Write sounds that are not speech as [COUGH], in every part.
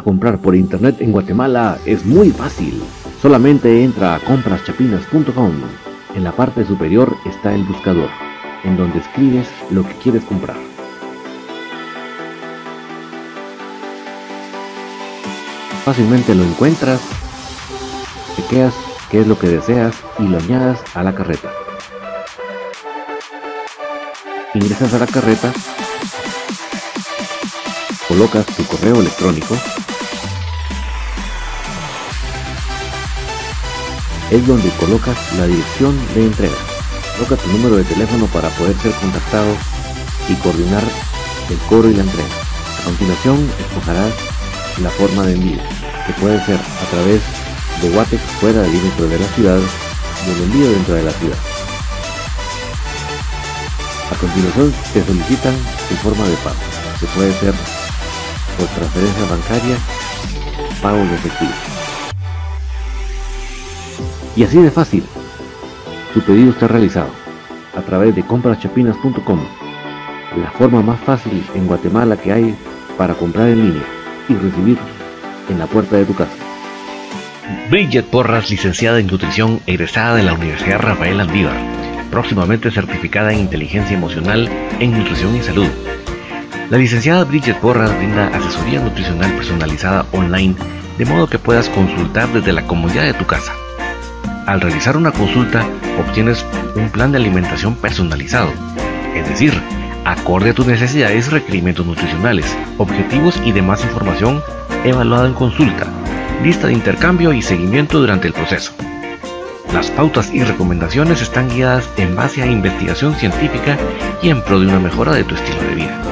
Comprar por internet en Guatemala es muy fácil. Solamente entra a compraschapinas.com. En la parte superior está el buscador, en donde escribes lo que quieres comprar. Fácilmente lo encuentras, chequeas qué es lo que deseas y lo añadas a la carreta. Ingresas a la carreta colocas tu correo electrónico, es donde colocas la dirección de entrega. Coloca tu número de teléfono para poder ser contactado y coordinar el cobro y la entrega. A continuación, escogerás la forma de envío, que puede ser a través de Watex fuera del límite de la ciudad y el envío dentro de la ciudad. A continuación, te solicitan tu forma de pago, que puede ser por transferencia bancaria, pago en efectivo. Y así de fácil, tu pedido está realizado a través de compraschapinas.com, la forma más fácil en Guatemala que hay para comprar en línea y recibir en la puerta de tu casa. Bridget Porras, licenciada en nutrición, egresada de la Universidad Rafael Andívar, próximamente certificada en inteligencia emocional en nutrición y salud la licenciada Bridget Porras brinda asesoría nutricional personalizada online de modo que puedas consultar desde la comodidad de tu casa. Al realizar una consulta obtienes un plan de alimentación personalizado, es decir, acorde a tus necesidades y requerimientos nutricionales, objetivos y demás información evaluada en consulta, lista de intercambio y seguimiento durante el proceso. Las pautas y recomendaciones están guiadas en base a investigación científica y en pro de una mejora de tu estilo de vida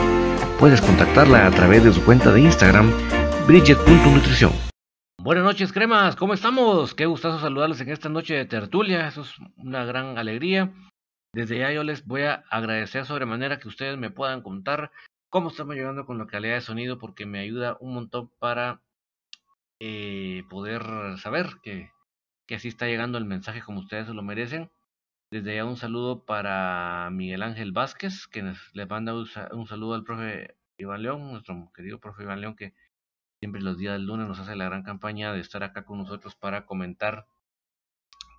puedes contactarla a través de su cuenta de Instagram, Bridget.nutrición. Buenas noches, cremas, ¿cómo estamos? Qué gustazo saludarles en esta noche de tertulia, eso es una gran alegría. Desde ya yo les voy a agradecer sobremanera que ustedes me puedan contar cómo estamos llegando con la calidad de sonido, porque me ayuda un montón para eh, poder saber que, que así está llegando el mensaje como ustedes lo merecen. Desde ya un saludo para Miguel Ángel Vázquez, que les manda un saludo al profe Iván León, nuestro querido profe Iván León, que siempre los días del lunes nos hace la gran campaña de estar acá con nosotros para comentar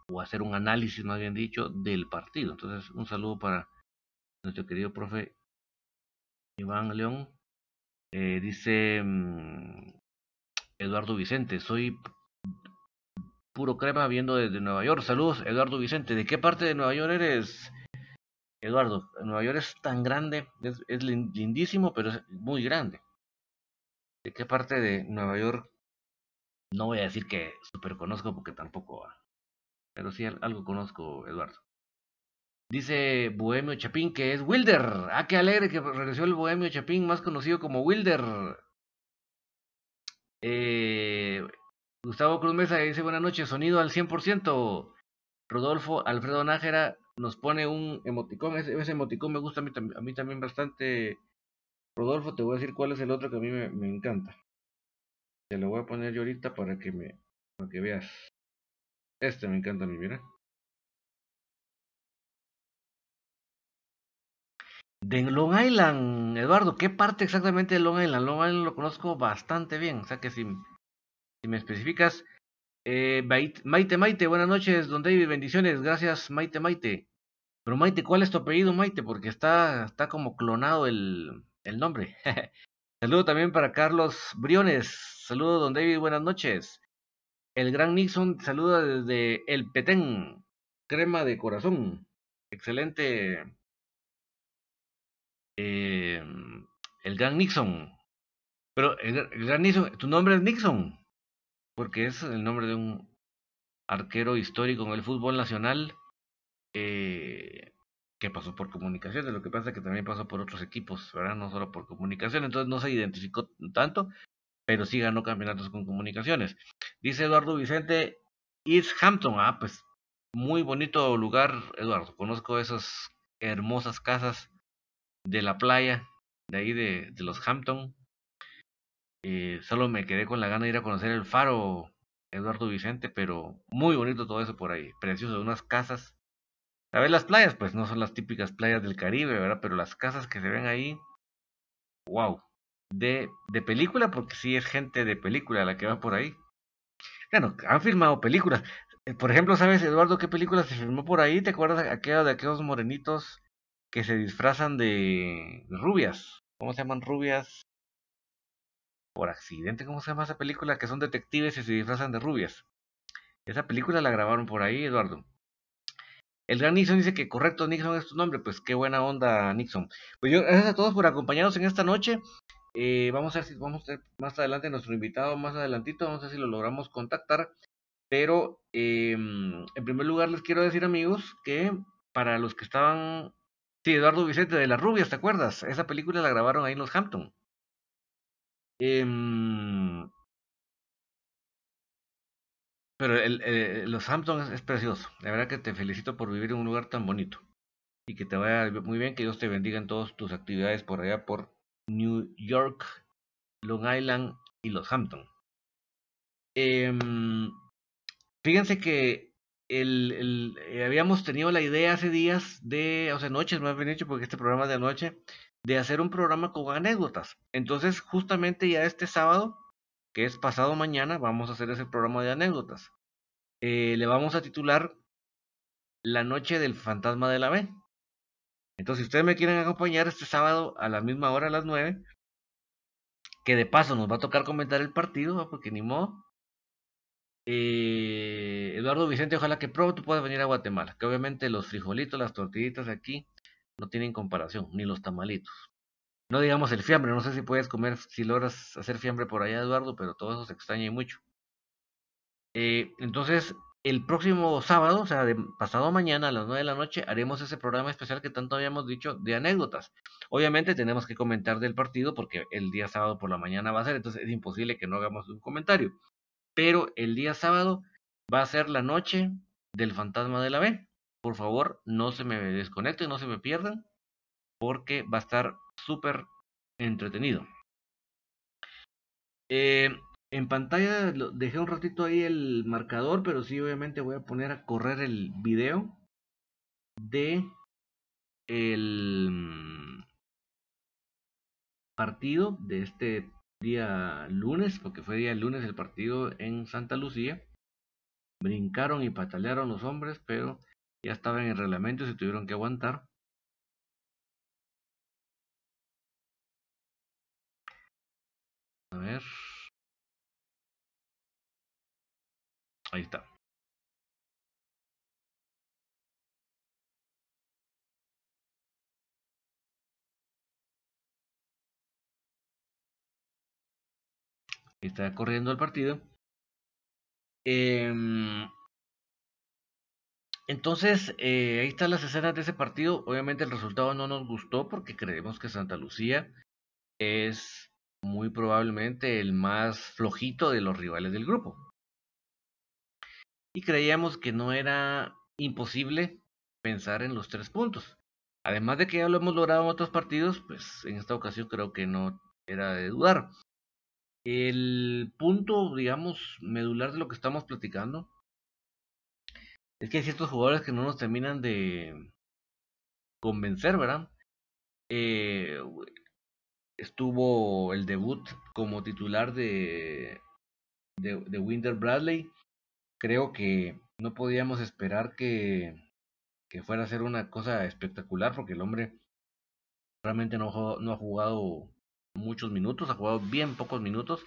o hacer un análisis, más bien dicho, del partido. Entonces, un saludo para nuestro querido profe Iván León. Eh, dice mm, Eduardo Vicente, soy Puro crema viendo desde Nueva York. Saludos, Eduardo Vicente. ¿De qué parte de Nueva York eres, Eduardo? Nueva York es tan grande, es, lindísimo, pero es muy grande. ¿De qué parte de Nueva York? No voy a decir que super conozco porque tampoco va. Pero sí algo conozco, Eduardo. Dice Bohemio Chapín que es Wilder. Ah, qué alegre que regresó el Bohemio Chapín, más conocido como Wilder. Eh, Gustavo Cruz Mesa dice buenas noches, sonido al 100%. Rodolfo Alfredo Nájera nos pone un emoticón, ese, emoticón me gusta a mí, también bastante. Rodolfo, te voy a decir cuál es el otro que a mí me, encanta. Te lo voy a poner yo ahorita para que me para que veas. Este me encanta a mí, mira. De Long Island, Eduardo, ¿qué parte exactamente de Long Island? Long Island lo conozco bastante bien, o sea que si si me especificas. Eh, Maite Maite, buenas noches, don David, bendiciones, gracias Maite Maite. Pero Maite, ¿cuál es tu apellido Maite? Porque está, está como clonado el, el nombre. [LAUGHS] Saludo también para Carlos Briones. Saludo, don David, buenas noches. El gran Nixon saluda desde El Petén, crema de corazón. Excelente. Eh, el gran Nixon. Pero el gran Nixon, tu nombre es Nixon porque es el nombre de un arquero histórico en el fútbol nacional. Eh, que pasó por comunicaciones, lo que pasa es que también pasó por otros equipos, ¿verdad? No solo por comunicación, entonces no se identificó tanto, pero sí ganó campeonatos con comunicaciones. Dice Eduardo Vicente, East Hampton, ah, pues muy bonito lugar, Eduardo, conozco esas hermosas casas de la playa, de ahí de, los Hampton. Eh, solo me quedé con la gana de ir a conocer el faro, Eduardo Vicente, pero muy bonito todo eso por ahí, precioso, unas casas a ver, las playas, pues no son las típicas playas del Caribe, ¿verdad? Pero las casas que se ven ahí, wow. De, de película, porque sí es gente de película la que va por ahí. Bueno, han filmado películas. Eh, por ejemplo, ¿sabes, Eduardo, qué película se filmó por ahí? ¿Te acuerdas aquella de aquellos morenitos que se disfrazan de rubias? ¿Cómo se llaman rubias? Por accidente, ¿cómo se llama esa película? Que son detectives y se disfrazan de rubias. Esa película la grabaron por ahí, Eduardo. El gran Nixon dice que correcto, Nixon es tu nombre. Pues qué buena onda, Nixon. Pues yo, gracias a todos por acompañarnos en esta noche. Eh, vamos a ver si vamos a ver más adelante nuestro invitado, más adelantito, vamos a ver si lo logramos contactar. Pero em, en primer lugar les quiero decir amigos que para los que estaban... Sí, Eduardo Vicente de las Rubias, ¿te acuerdas? Esa película la grabaron ahí en los Pero el, eh, los Hamptons es, precioso. La verdad que te felicito por vivir en un lugar tan bonito. Y que te vaya muy bien, que Dios te bendiga en todas tus actividades por allá, por New York, Long Island y los Hamptons. Em, fíjense que el, eh, habíamos tenido la idea hace días de, o sea, noches más bien dicho, porque este programa de anoche, de hacer un programa con anécdotas. Entonces, justamente ya este sábado que es pasado mañana, vamos a hacer ese programa de anécdotas. Eh, le vamos a titular La Noche del Fantasma de la B. Entonces, si ustedes me quieren acompañar este sábado a la misma hora, a las 9, que de paso nos va a tocar comentar el partido, porque ni modo. Eh, Eduardo Vicente, ojalá que pronto puedas venir a Guatemala, que obviamente los frijolitos, las tortillitas aquí no tienen comparación, ni los tamalitos. No digamos el fiambre, no sé si puedes comer, si logras hacer fiambre por allá, Eduardo, pero todo eso se extraña mucho. Eh, entonces, el próximo sábado, o sea, de pasado mañana a las 9 de la noche, haremos ese programa especial que tanto habíamos dicho de anécdotas. Obviamente tenemos que comentar del partido porque el día sábado por la mañana va a ser, entonces es imposible que no hagamos un comentario. Pero el día sábado va a ser la noche del fantasma de la B. Por favor, no se me desconecten, no se me pierdan, porque va a estar súper entretenido. Eh, en pantalla dejé un ratito ahí el marcador, pero sí obviamente voy a poner a correr el video de el partido de este día lunes, porque fue día lunes el partido en Santa Lucía. Brincaron y patalearon los hombres, pero ya estaban en el reglamento y se tuvieron que aguantar. Ver. Ahí está. Está corriendo el partido. Em, entonces, eh, ahí están las escenas de ese partido. Obviamente el resultado no nos gustó porque creemos que Santa Lucía es muy probablemente el más flojito de los rivales del grupo. Y creíamos que no era imposible pensar en los tres puntos. Además de que ya lo hemos logrado en otros partidos, pues en esta ocasión creo que no era de dudar. El punto, digamos, medular de lo que estamos platicando es que hay ciertos jugadores que no nos terminan de convencer, ¿verdad? Eh, estuvo el debut como titular de, de, Bradley. Creo que no podíamos esperar que, que fuera a ser una cosa espectacular porque el hombre realmente no, no ha jugado muchos minutos, ha jugado bien pocos minutos.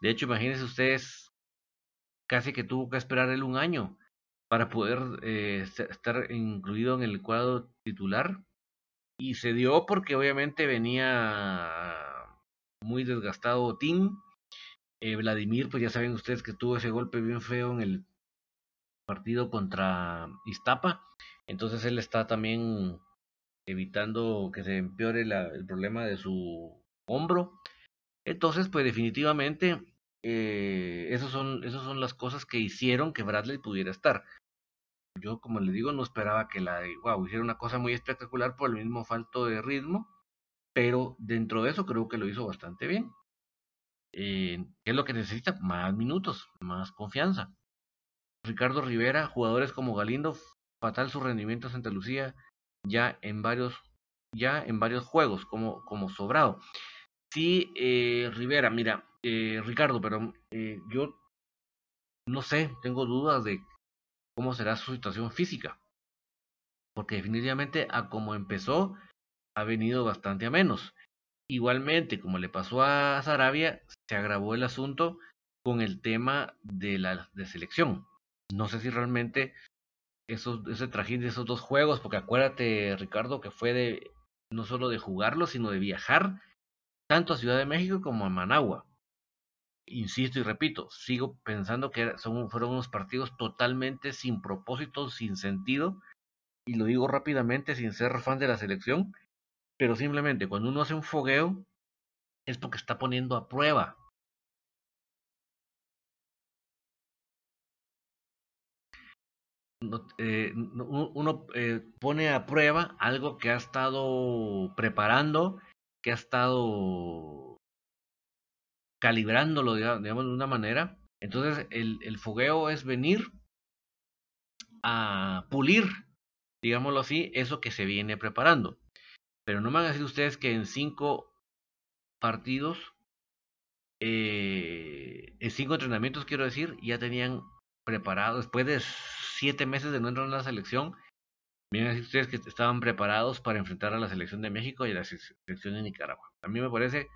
De hecho, imagínense ustedes, casi que tuvo que esperar él un año para poder eh, estar incluido en el cuadro titular. Y se dio porque obviamente venía muy desgastado Tim. Eh, Vladimir, pues ya saben ustedes que tuvo ese golpe bien feo en el partido contra Iztapa. Entonces él está también evitando que se empeore el problema de su hombro. Entonces, pues definitivamente, eh, esas, son, esas son las cosas que hicieron que Bradley pudiera estar. Yo, como le digo, no esperaba que la wow, hiciera una cosa muy espectacular por el mismo falto de ritmo, pero dentro de eso creo que lo hizo bastante bien. Eh, ¿Qué es lo que necesita? Más minutos, más confianza. Ricardo Rivera, jugadores como Galindo, fatal su rendimiento en Santa Lucía, ya en varios, ya en varios juegos, como, como sobrado. Sí, eh, Rivera, mira, eh, Ricardo, pero eh, yo no sé, tengo dudas de cómo será su situación física. Porque definitivamente a como empezó, ha venido bastante a menos. Igualmente, como le pasó a Sarabia, se agravó el asunto con el tema de la selección. No sé si realmente ese trajín de esos dos juegos, porque acuérdate, Ricardo, que fue de no solo de jugarlo, sino de viajar tanto a Ciudad de México como a Managua. Insisto y repito, sigo pensando que fueron unos partidos totalmente sin propósito, sin sentido, y lo digo rápidamente sin ser fan de la selección, pero simplemente cuando uno hace un fogueo es porque está poniendo a prueba. Eh, uno eh, pone a prueba algo que ha estado preparando, que ha estado calibrándolo, digamos, de una manera. Entonces, el, el fogueo es venir a pulir, digámoslo así, eso que se viene preparando. Pero no me van a ustedes que en cinco partidos, eh, en cinco entrenamientos, quiero decir, ya tenían preparado, después de siete meses de no entrar en la selección, Miren así ustedes que estaban preparados para enfrentar a la selección de México y a la selección de Nicaragua. A mí me parece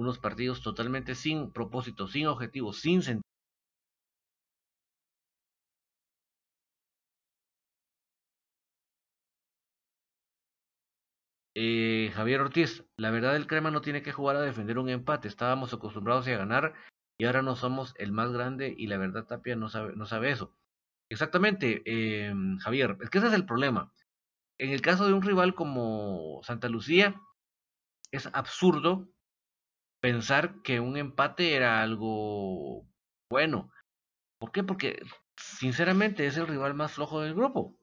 unos partidos totalmente sin propósito, sin objetivo, sin sentido. Eh, Javier Ortiz, la verdad el Crema no tiene que jugar a defender un empate. Estábamos acostumbrados a ganar y ahora no somos el más grande y la verdad Tapia no sabe, no sabe eso. Exactamente, eh, Javier. Es que ese es el problema. En el caso de un rival como Santa Lucía, es absurdo pensar que un empate era algo bueno. ¿Por qué? Porque sinceramente es el rival más flojo del grupo.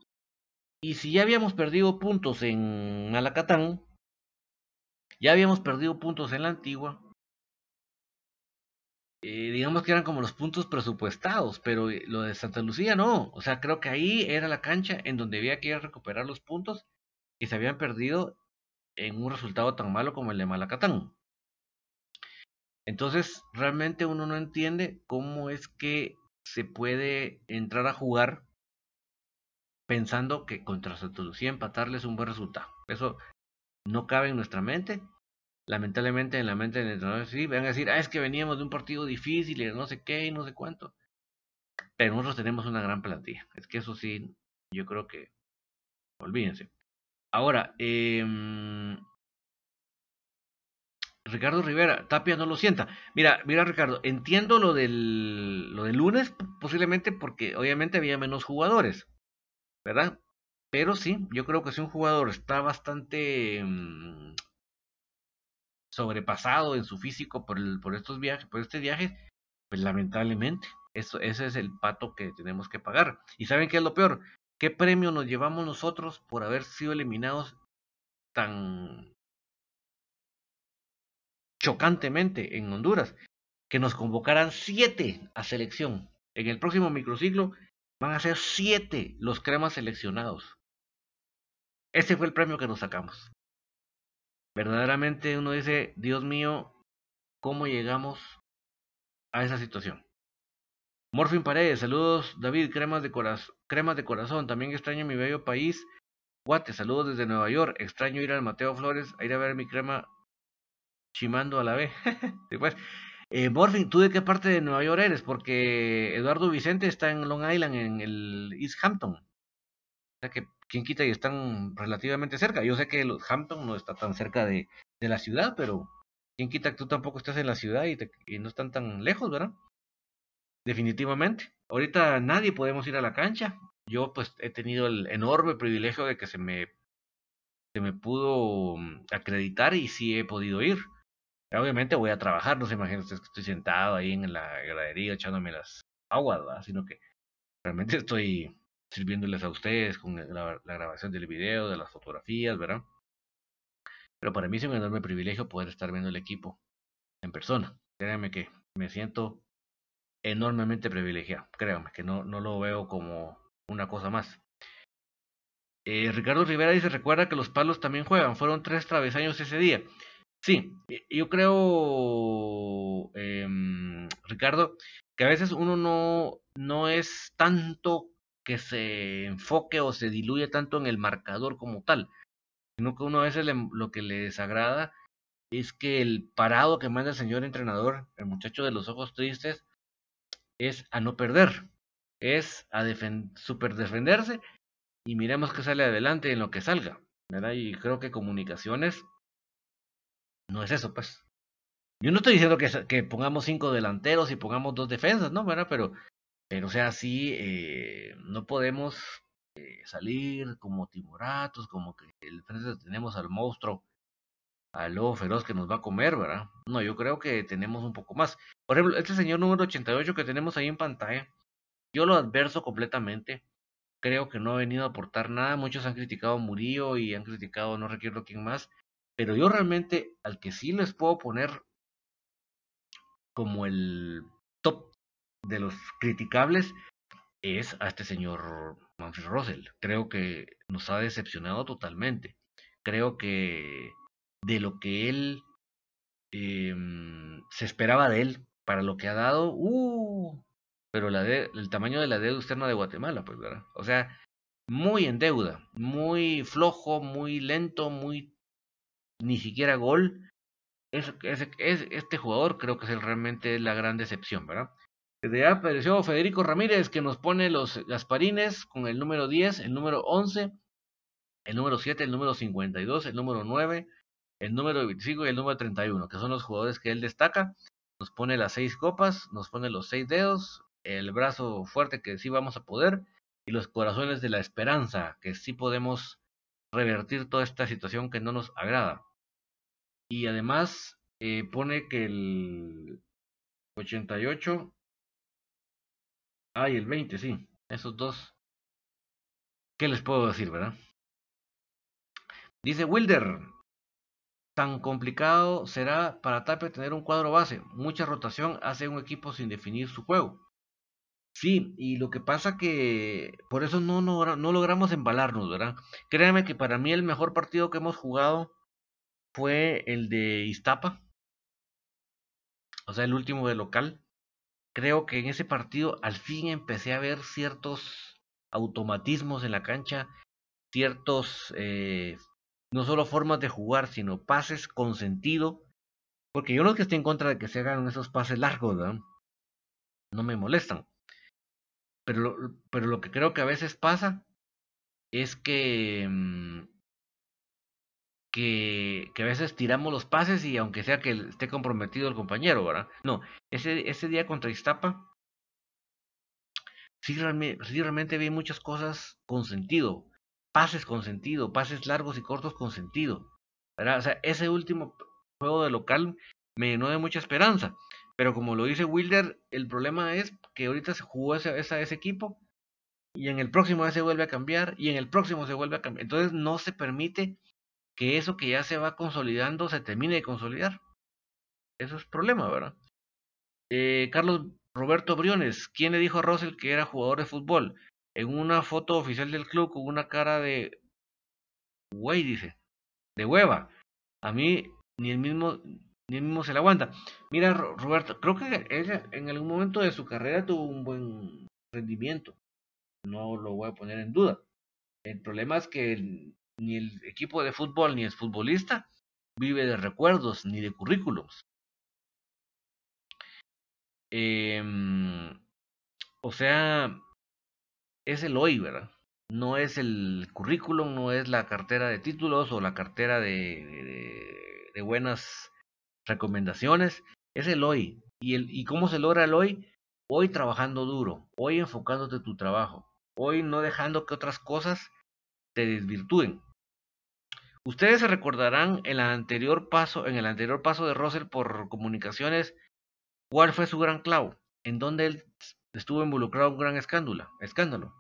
Y si ya habíamos perdido puntos en Malacatán, ya habíamos perdido puntos en la antigua, eh, digamos que eran como los puntos presupuestados, pero eh, lo de Santa Lucía no. O sea, creo que ahí era la cancha en donde había que ir a recuperar los puntos que se habían perdido en un resultado tan malo como el de Malacatán. Entonces, realmente uno no entiende cómo es que se puede entrar a jugar pensando que contra Santa Lucía empatarles un buen resultado. Eso no cabe en nuestra mente lamentablemente en la mente del entrenador sí, van a decir, ah, es que veníamos de un partido difícil y no sé qué y no sé cuánto. Pero nosotros tenemos una gran plantilla. Es que eso sí, yo creo que, olvídense. Ahora, eh, Ricardo Rivera, Tapia no lo sienta. Mira, mira Ricardo, entiendo lo del, lo del lunes, posiblemente porque obviamente había menos jugadores, ¿verdad? Pero sí, yo creo que si un jugador está bastante mm, sobrepasado en su físico por, el, por estos viajes, por este viaje, pues lamentablemente, eso, ese es el pato que tenemos que pagar. ¿Y saben qué es lo peor? ¿Qué premio nos llevamos nosotros por haber sido eliminados tan chocantemente en Honduras? Que nos convocaran siete a selección. En el próximo microciclo van a ser siete los cremas seleccionados. Ese fue el premio que nos sacamos verdaderamente uno dice, Dios mío, ¿cómo llegamos a esa situación? Morfin Paredes, saludos David, cremas de, cremas de corazón, también extraño mi bello país. Guate, saludos desde Nueva York, extraño ir al Mateo Flores a ir a ver mi crema chimando a la vez. [LAUGHS] pues. Eh, ¿tú de qué parte de Nueva York eres? Porque Eduardo Vicente está en Long Island, en el East Hampton. O sea que quién quita y están relativamente cerca. Yo sé que los Hampton no está tan cerca de, de la ciudad, pero quién quita que tú tampoco estás en la ciudad y, y no están tan lejos, ¿verdad? Definitivamente. Ahorita nadie podemos ir a la cancha. Yo pues he tenido el enorme privilegio de que se me se me pudo mm, acreditar y sí he podido ir. Obviamente voy a trabajar, no se imaginen ustedes que estoy sentado ahí en la gradería echándome las aguas, ¿verdad? sino que realmente estoy sirviéndoles a ustedes con la, grabación del video, de las fotografías, ¿verdad? Pero para mí es un enorme privilegio poder estar viendo el equipo en persona. Créanme que me siento enormemente privilegiado. Créanme que no, no lo veo como una cosa más. Eh, Ricardo Rivera dice, recuerda que los palos también juegan. Fueron tres travesaños ese día. Sí, yo creo, em, Ricardo, que a veces uno no, no es tanto que se enfoque o se diluye tanto en el marcador como tal, sino que uno a veces lo que le desagrada es que el parado que manda el señor entrenador, el muchacho de los ojos tristes, es a no perder, es a super defenderse y miremos que sale adelante en lo que salga, ¿verdad? Y creo que comunicaciones no es eso, pues. Yo no estoy diciendo que, pongamos cinco delanteros y pongamos dos defensas, ¿no? ¿verdad? Pero, pero o sea, sí, eh, no podemos eh, salir como timoratos, como que el frente tenemos al monstruo, al lobo feroz que nos va a comer, ¿verdad? No, yo creo que tenemos un poco más. Por ejemplo, este señor número 88 que tenemos ahí en pantalla, yo lo adverso completamente. Creo que no ha venido a aportar nada. Muchos han criticado a Murillo y han criticado no requiero quién más. Pero yo realmente al que sí les puedo poner como el top de los criticables es a este señor Manfred Russell. Creo que nos ha decepcionado totalmente. Creo que de lo que él em, se esperaba de él para lo que ha dado, uh, pero la el tamaño de la deuda externa de Guatemala, pues, ¿verdad? O sea, muy en deuda, muy flojo, muy lento, muy ni siquiera gol. Es, es, este jugador creo que es realmente la gran decepción, ¿verdad? Desde ya apareció Federico Ramírez que nos pone los Gasparines con el número 10, el número 11, el número 7, el número 52, el número 9, el número 25 y el número 31, que son los jugadores que él destaca. Nos pone las seis copas, nos pone los seis dedos, el brazo fuerte que sí vamos a poder y los corazones de la esperanza, que sí podemos revertir toda esta situación que no nos agrada. Y además eh, pone que el 88, ah, y el 20, sí, esos dos. ¿Qué les puedo decir, verdad? Dice Wilder, tan complicado será para Tapia tener un cuadro base. Mucha rotación hace un equipo sin definir su juego. Sí, y lo que pasa que por eso no, no, no logramos embalarnos, ¿verdad? Créanme que para mí el mejor partido que hemos jugado fue el de Iztapa, o sea, el último de local. Creo que en ese partido al fin empecé a ver ciertos automatismos en la cancha, ciertos, eh, no solo formas de jugar, sino pases con sentido. Porque yo no es que esté en contra de que se hagan esos pases largos. No me molestan. Pero lo, pero lo que creo que a veces pasa es que mm, que, a veces tiramos los pases y aunque sea que esté comprometido el compañero, ¿verdad? No, ese, ese día contra Iztapa, sí, realmente, sí realmente vi muchas cosas con sentido, pases con sentido, pases largos y cortos con sentido, ¿verdad? O sea, ese último juego de local me llenó de mucha esperanza, pero como lo dice Wilder, el problema es que ahorita se jugó ese, ese, ese equipo y en el próximo se vuelve a cambiar y en el próximo se vuelve a cambiar, entonces no se permite que eso que ya se va consolidando se termine de consolidar. Eso es problema, ¿verdad? Eh, Carlos Roberto Briones, ¿quién le dijo a Russell que era jugador de fútbol? En una foto oficial del club con una cara de... Güey, dice. De hueva. A mí ni el mismo ni el mismo se le aguanta. Mira, Roberto, creo que ella en algún momento de su carrera tuvo un buen rendimiento. No lo voy a poner en duda. El problema es que ni el equipo de fútbol ni el futbolista vive de recuerdos ni de currículums. Em, o sea, es el hoy, ¿verdad? No es el currículum, no es la cartera de títulos o la cartera de, buenas recomendaciones, es el hoy. ¿Y, el, ¿Y cómo se logra el hoy? Hoy trabajando duro, hoy enfocándote en tu trabajo, hoy no dejando que otras cosas te desvirtúen. Ustedes se recordarán en, anterior paso, en el anterior paso de Russell por comunicaciones, cuál fue su gran clavo, en donde él estuvo involucrado un gran escándalo. escándalo.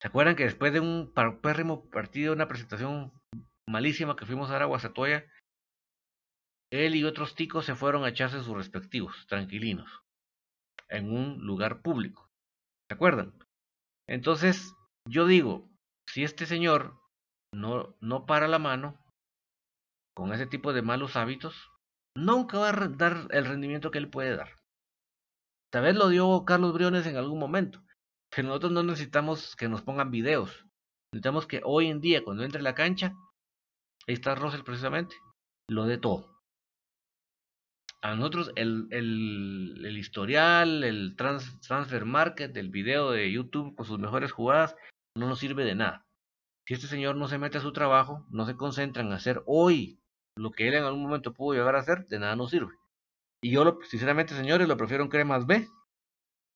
¿Se acuerdan que después de un pérrimo partido, una presentación malísima que fuimos a dar a Guasatoya, él y otros ticos se fueron a echarse sus respectivos, tranquilinos, en un lugar público. ¿Se acuerdan? Entonces, yo digo, si este señor no, no para la mano con ese tipo de malos hábitos, nunca va a dar el rendimiento que él puede dar. Tal vez lo dio Carlos Briones en algún momento, pero nosotros no necesitamos que nos pongan videos. Necesitamos que hoy en día, cuando entre la cancha, ahí está Russell precisamente, lo de todo. A nosotros el, el, el historial, el transfer market, el video de YouTube con sus mejores jugadas, no nos sirve de nada. Si este señor no se mete a su trabajo, no se concentra en hacer hoy lo que él en algún momento pudo llegar a hacer, de nada nos sirve. Y yo, lo, sinceramente, señores, lo prefiero en cremas B,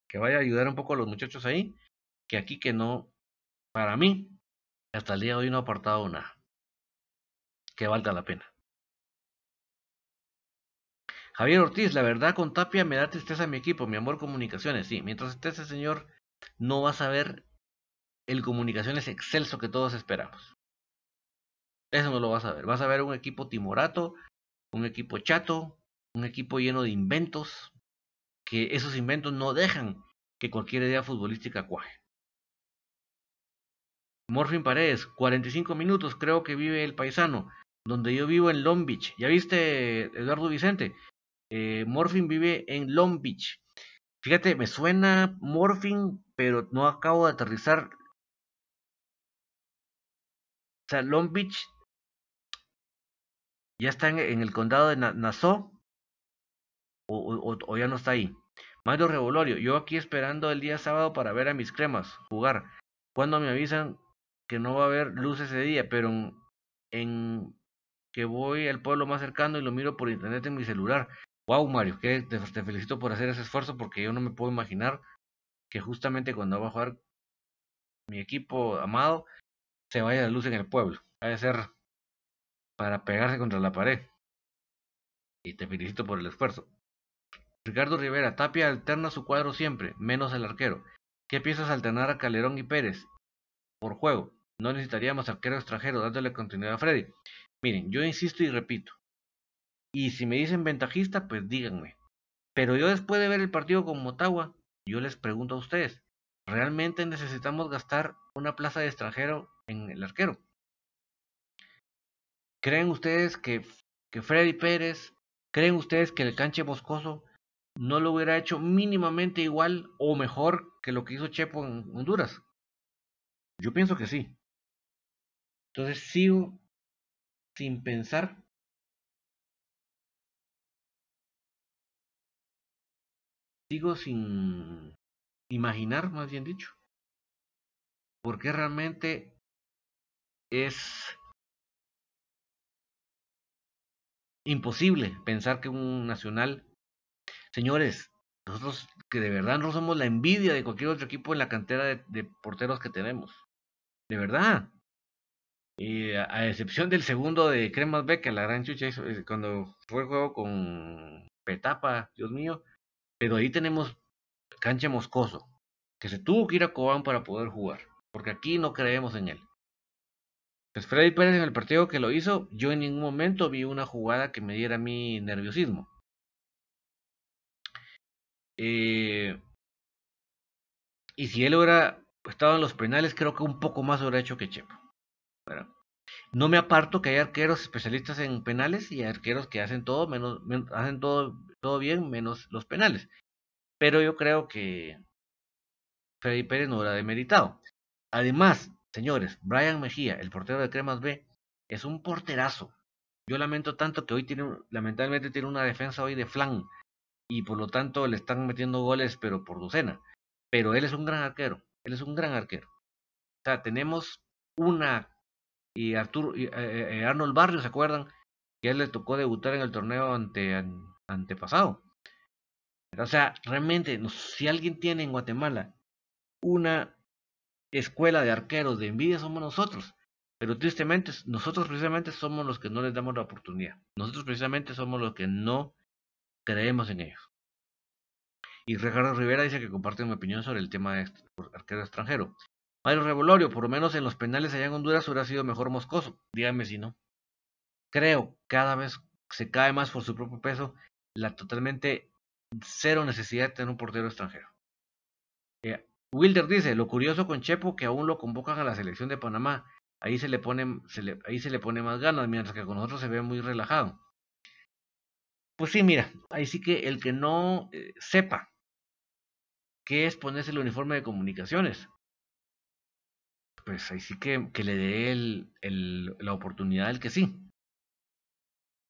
que vaya a ayudar un poco a los muchachos ahí, que aquí que no, para mí, hasta el día de hoy no ha aportado nada que valga la pena. Javier Ortiz, la verdad con Tapia me da tristeza mi equipo, mi amor comunicaciones, sí, mientras esté ese señor no va a saber el comunicaciones excelso que todos esperamos. Eso no lo vas a ver. Vas a ver un equipo timorato, un equipo chato, un equipo lleno de inventos, que esos inventos no dejan que cualquier idea futbolística cuaje. Morfin Paredes, 45 minutos creo que vive el paisano, donde yo vivo en Long Beach. ¿Ya viste, Eduardo Vicente? Eh, Morfin vive en Long Beach. Fíjate, me suena Morfin, pero no acabo de aterrizar sea, Long Beach ya está en, el condado de Nassau o, ya no está ahí. Mario Revolorio, yo aquí esperando el día sábado para ver a mis cremas jugar. Cuando me avisan que no va a haber luz ese día, pero en, que voy al pueblo más cercano y lo miro por internet en mi celular. Wow, Mario, que te, te, felicito por hacer ese esfuerzo porque yo no me puedo imaginar que justamente cuando va a jugar mi equipo amado se vaya la luz en el pueblo. Va a ser para pegarse contra la pared. Y te felicito por el esfuerzo. Ricardo Rivera, Tapia alterna su cuadro siempre, menos el arquero. ¿Qué piensas alternar a Calderón y Pérez? Por juego. No necesitaríamos arquero extranjero dándole continuidad a Freddy. Miren, yo insisto y repito. Y si me dicen ventajista, pues díganme. Pero yo después de ver el partido con Motagua, yo les pregunto a ustedes, ¿realmente necesitamos gastar una plaza de extranjero en el arquero. ¿Creen ustedes que, que Freddy Pérez, creen ustedes que el canche Boscoso no lo hubiera hecho mínimamente igual o mejor que lo que hizo Chepo en Honduras? Yo pienso que sí. Entonces sigo sin pensar sigo sin imaginar, más bien dicho, porque realmente es imposible pensar que un nacional, señores, nosotros que de verdad no somos la envidia de cualquier otro equipo en la cantera de, porteros que tenemos, de verdad. Y a, excepción del segundo de Cremas B, que la gran chucha eh, cuando fue el juego con Petapa, Dios mío, pero ahí tenemos cancha Moscoso, que se tuvo que ir a Cobán para poder jugar, porque aquí no creemos en él. Pues Freddy Pérez en el partido que lo hizo, yo en ningún momento vi una jugada que me diera mí nerviosismo. Eh, y si él hubiera estado en los penales, creo que un poco más hubiera hecho que Chepo. No me aparto que hay arqueros especialistas en penales y arqueros que hacen todo menos, hacen todo, todo bien menos los penales. Pero yo creo que Freddy Pérez no hubiera demeritado. Además, Señores, Brian Mejía, el portero de Cremas B, es un porterazo. Yo lamento tanto que hoy tiene, lamentablemente tiene una defensa hoy de flan y por lo tanto le están metiendo goles pero por docena. Pero él es un gran arquero, él es un gran arquero. O sea, tenemos una y Arturo y, eh, eh, Arnold Barrio, ¿se acuerdan? Que él le tocó debutar en el torneo ante, antepasado. O sea, realmente, si alguien tiene en Guatemala una escuela de arqueros de envidia somos nosotros. Pero tristemente, nosotros precisamente somos los que no les damos la oportunidad. Nosotros precisamente somos los que no creemos en ellos. Y Ricardo Rivera dice que comparte mi opinión sobre el tema de arquero extranjero. Mario Revolorio, por lo menos en los penales allá en Honduras hubiera sido mejor Moscoso. Dígame si no. Creo, cada vez se cae más por su propio peso, la totalmente cero necesidad de tener un portero extranjero. Eh, Wilder dice, lo curioso con Chepo que aún lo convocan a la selección de Panamá. Ahí se le pone, más ganas, mientras que con nosotros se ve muy relajado. Pues sí, mira, ahí sí que el que no eh, sepa qué es ponerse el uniforme de comunicaciones, pues ahí sí que, le dé el, la oportunidad al que sí.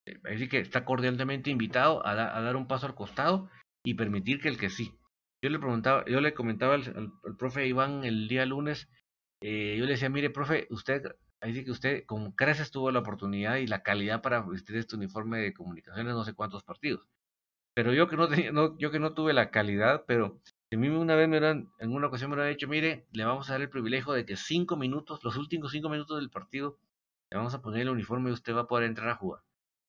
Eh, ahí sí que está cordialmente invitado a dar un paso al costado y permitir que el que sí yo le preguntaba, yo le comentaba al, profe Iván el día lunes, eh, yo le decía, mire, profe, usted, ahí sí que usted con creces tuvo la oportunidad y la calidad para vestir este uniforme de comunicaciones no sé cuántos partidos. Pero yo que no tenía, no, yo que no tuve la calidad, pero a mí una vez me eran, en una ocasión me lo han dicho, mire, le vamos a dar el privilegio de que cinco minutos, los últimos cinco minutos del partido, le vamos a poner el uniforme y usted va a poder entrar a jugar.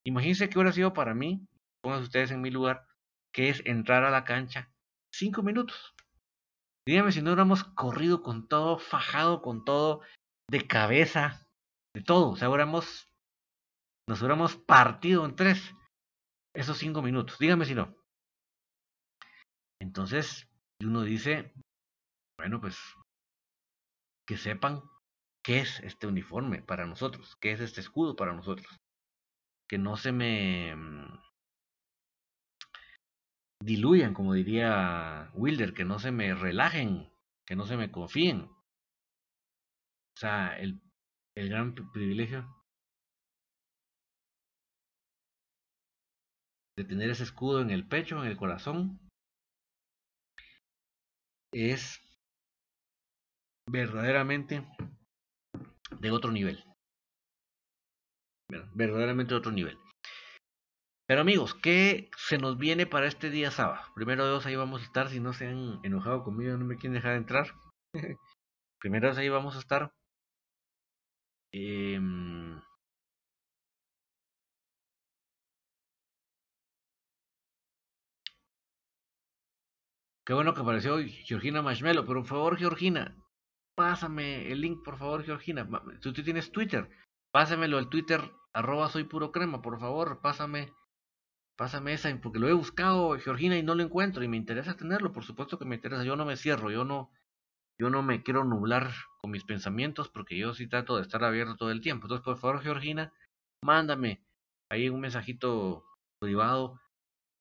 Imagínense qué hubiera sido para mí, pónganse ustedes en mi lugar, que es entrar a la cancha cinco minutos. Dígame si no hubiéramos corrido con todo, fajado con todo, de cabeza, de todo. O sea, hubiéramos, nos hubiéramos partido en tres esos cinco minutos. Dígame si no. Entonces, uno dice, bueno, pues que sepan qué es este uniforme para nosotros, qué es este escudo para nosotros. Que no se me diluyan, como diría Wilder, que no se me relajen, que no se me confíen. O sea, el, el gran privilegio de tener ese escudo en el pecho, en el corazón, es verdaderamente de otro nivel. Verdaderamente de otro nivel. Pero amigos, ¿qué se nos viene para este día sábado? Primero Dios, ahí vamos a estar. Si no se han enojado conmigo, no me quieren dejar entrar. [LAUGHS] Primero Dios, ahí vamos a estar. Em, qué bueno que apareció Georgina Marshmello. Pero por favor, Georgina, pásame el link, por favor, Georgina. Tú, tú tienes Twitter. Pásamelo al Twitter, arroba soy puro crema, por favor, pásame Pásame esa, porque lo he buscado, Georgina, y no lo encuentro, y me interesa tenerlo, por supuesto que me interesa. Yo no me cierro, yo no, yo no me quiero nublar con mis pensamientos, porque yo sí trato de estar abierto todo el tiempo. Entonces, por favor, Georgina, mándame ahí un mensajito privado,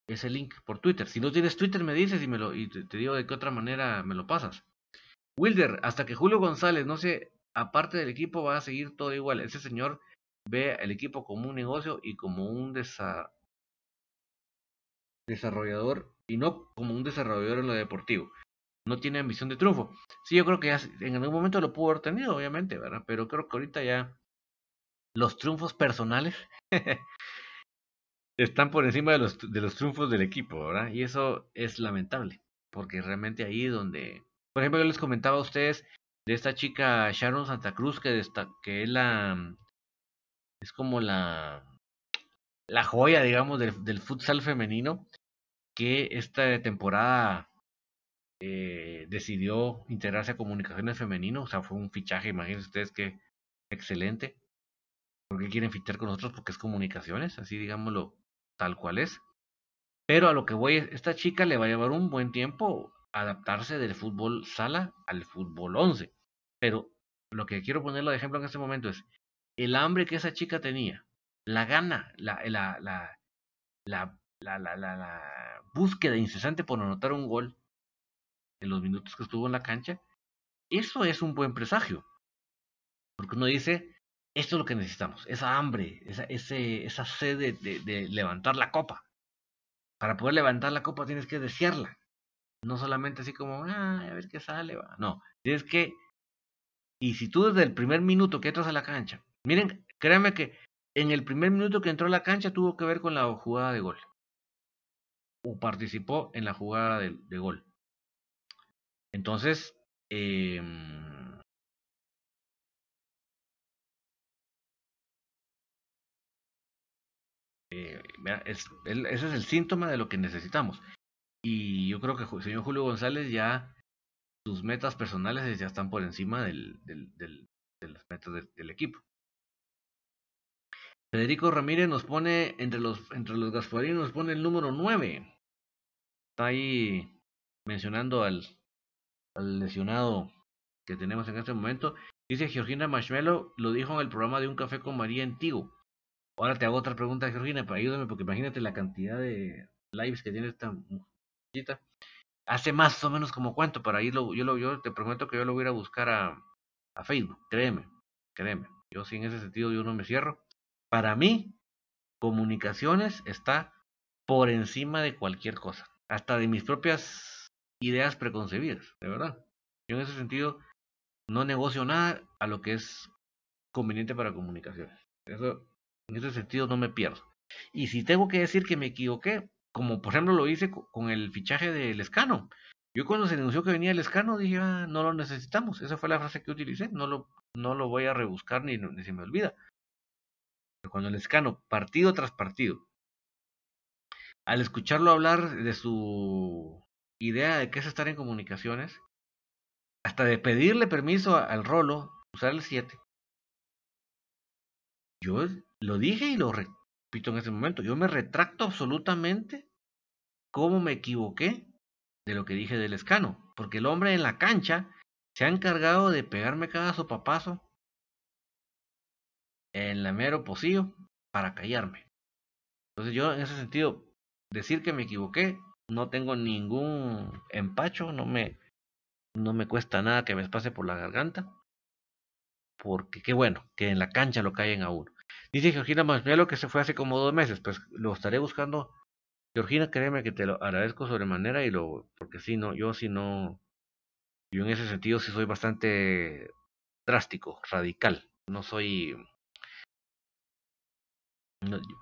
ese link por Twitter. Si no tienes Twitter, me dices y, me lo, y te, digo de qué otra manera me lo pasas. Wilder, hasta que Julio González, no sé, aparte del equipo, va a seguir todo igual. Ese señor ve el equipo como un negocio y como un desarrollo desarrollador y no como un desarrollador en lo deportivo. No tiene ambición de triunfo. Sí, yo creo que ya en algún momento lo pudo haber tenido, obviamente, ¿verdad? Pero creo que ahorita ya los triunfos personales [LAUGHS] están por encima de los, de los triunfos del equipo, ¿verdad? Y eso es lamentable, porque realmente ahí donde, por ejemplo, yo les comentaba a ustedes de esta chica Sharon Santa Cruz que, que es la, es como la, la joya, digamos, del, del futsal femenino que esta temporada eh, decidió integrarse a comunicaciones femenino, o sea, fue un fichaje, imagínense ustedes que excelente. ¿Por qué quieren fichar con nosotros? Porque es comunicaciones, así digámoslo tal cual es. Pero a lo que voy, esta chica le va a llevar un buen tiempo adaptarse del fútbol sala al fútbol 11. Pero lo que quiero ponerlo de ejemplo en este momento es el hambre que esa chica tenía, la gana, la, la, la, la la, la, la, la búsqueda incesante por anotar un gol en los minutos que estuvo en la cancha, eso es un buen presagio. Porque uno dice, esto es lo que necesitamos, esa hambre, esa, ese, esa sed de, levantar la copa. Para poder levantar la copa tienes que desearla. No solamente así como, ah, a ver qué sale. Va. No, tienes que... Y si tú desde el primer minuto que entras a la cancha, miren, créanme que en el primer minuto que entró a la cancha tuvo que ver con la jugada de gol o participó en la jugada de, gol. Entonces, em, eh, ese es el síntoma de lo que necesitamos. Y yo creo que el señor Julio González ya sus metas personales ya están por encima del, del, de las metas del equipo. Federico Ramírez nos pone entre los entre los Gasparini nos pone el número 9. Está ahí mencionando al, lesionado que tenemos en este momento. Dice Georgina Marshmello, lo dijo en el programa de Un Café con María en Tigo. Ahora te hago otra pregunta, Georgina, para ayúdame, porque imagínate la cantidad de lives que tiene esta muchachita. Hace más o menos como cuánto para irlo, yo, lo, yo te prometo que yo lo voy a buscar a, a Facebook, créeme, créeme. Yo sí en ese sentido yo no me cierro. Para mí, comunicaciones está por encima de cualquier cosa, hasta de mis propias ideas preconcebidas, de verdad. Yo en ese sentido no negocio nada a lo que es conveniente para comunicaciones. Eso, en ese sentido no me pierdo. Y si tengo que decir que me equivoqué, como por ejemplo lo hice con el fichaje del Escano. Yo cuando se anunció que venía el Escano dije, ah, no lo necesitamos. Esa fue la frase que utilicé. No lo, no lo voy a rebuscar ni, ni se me olvida. Pero el Escano, partido tras partido, al escucharlo hablar de su idea de qué es estar en comunicaciones, hasta de pedirle permiso al Rolo, usar el 7, yo lo dije y lo repito en ese momento, yo me retracto absolutamente cómo me equivoqué de lo que dije del escano, porque el hombre en la cancha se ha encargado de pegarme cada sopapazo en la mero pocillo para callarme. Entonces yo en ese sentido, decir que me equivoqué, no tengo ningún empacho, no me, no me cuesta nada que me pase por la garganta, porque qué bueno, que en la cancha lo callen a uno. Dice Georgina lo que se fue hace como dos meses, pues lo estaré buscando Georgina, créeme que te lo agradezco sobremanera y lo, porque si no, yo si no, yo en ese sentido sí soy bastante drástico, radical. No soy,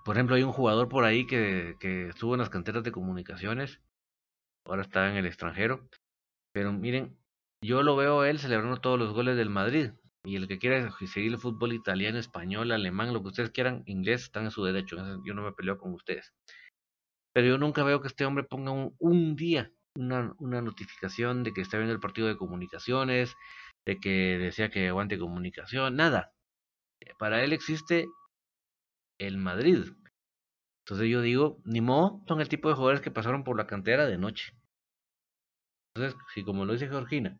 por ejemplo, hay un jugador por ahí que, estuvo en las canteras de comunicaciones, ahora está en el extranjero, pero miren, yo lo veo a él celebrando todos los goles del Madrid. Y el que quiera seguir el fútbol italiano, español, alemán, lo que ustedes quieran, inglés, están en su derecho. Yo no me peleo con ustedes. Pero yo nunca veo que este hombre ponga un, día una, una, notificación de que está viendo el partido de comunicaciones, de que decía que aguante comunicación, nada. Para él existe el Madrid. Entonces yo digo, ni modo, son el tipo de jugadores que pasaron por la cantera de noche. Entonces, si como lo dice Georgina,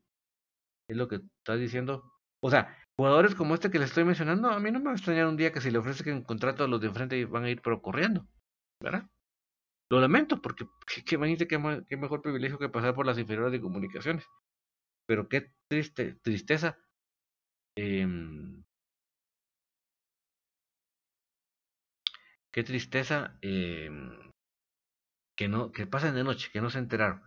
es lo que estás diciendo, o sea, jugadores como este que le estoy mencionando, a mí no me va a extrañar un día que si le ofrece un contrato a los de enfrente van a ir pero corriendo, ¿verdad? Lo lamento, porque [LAUGHS] qué, qué, qué, mejor privilegio que pasar por las inferiores de comunicaciones. Pero qué triste, tristeza. Eh, qué tristeza eh, que no que pasen de noche, que no se enteraron.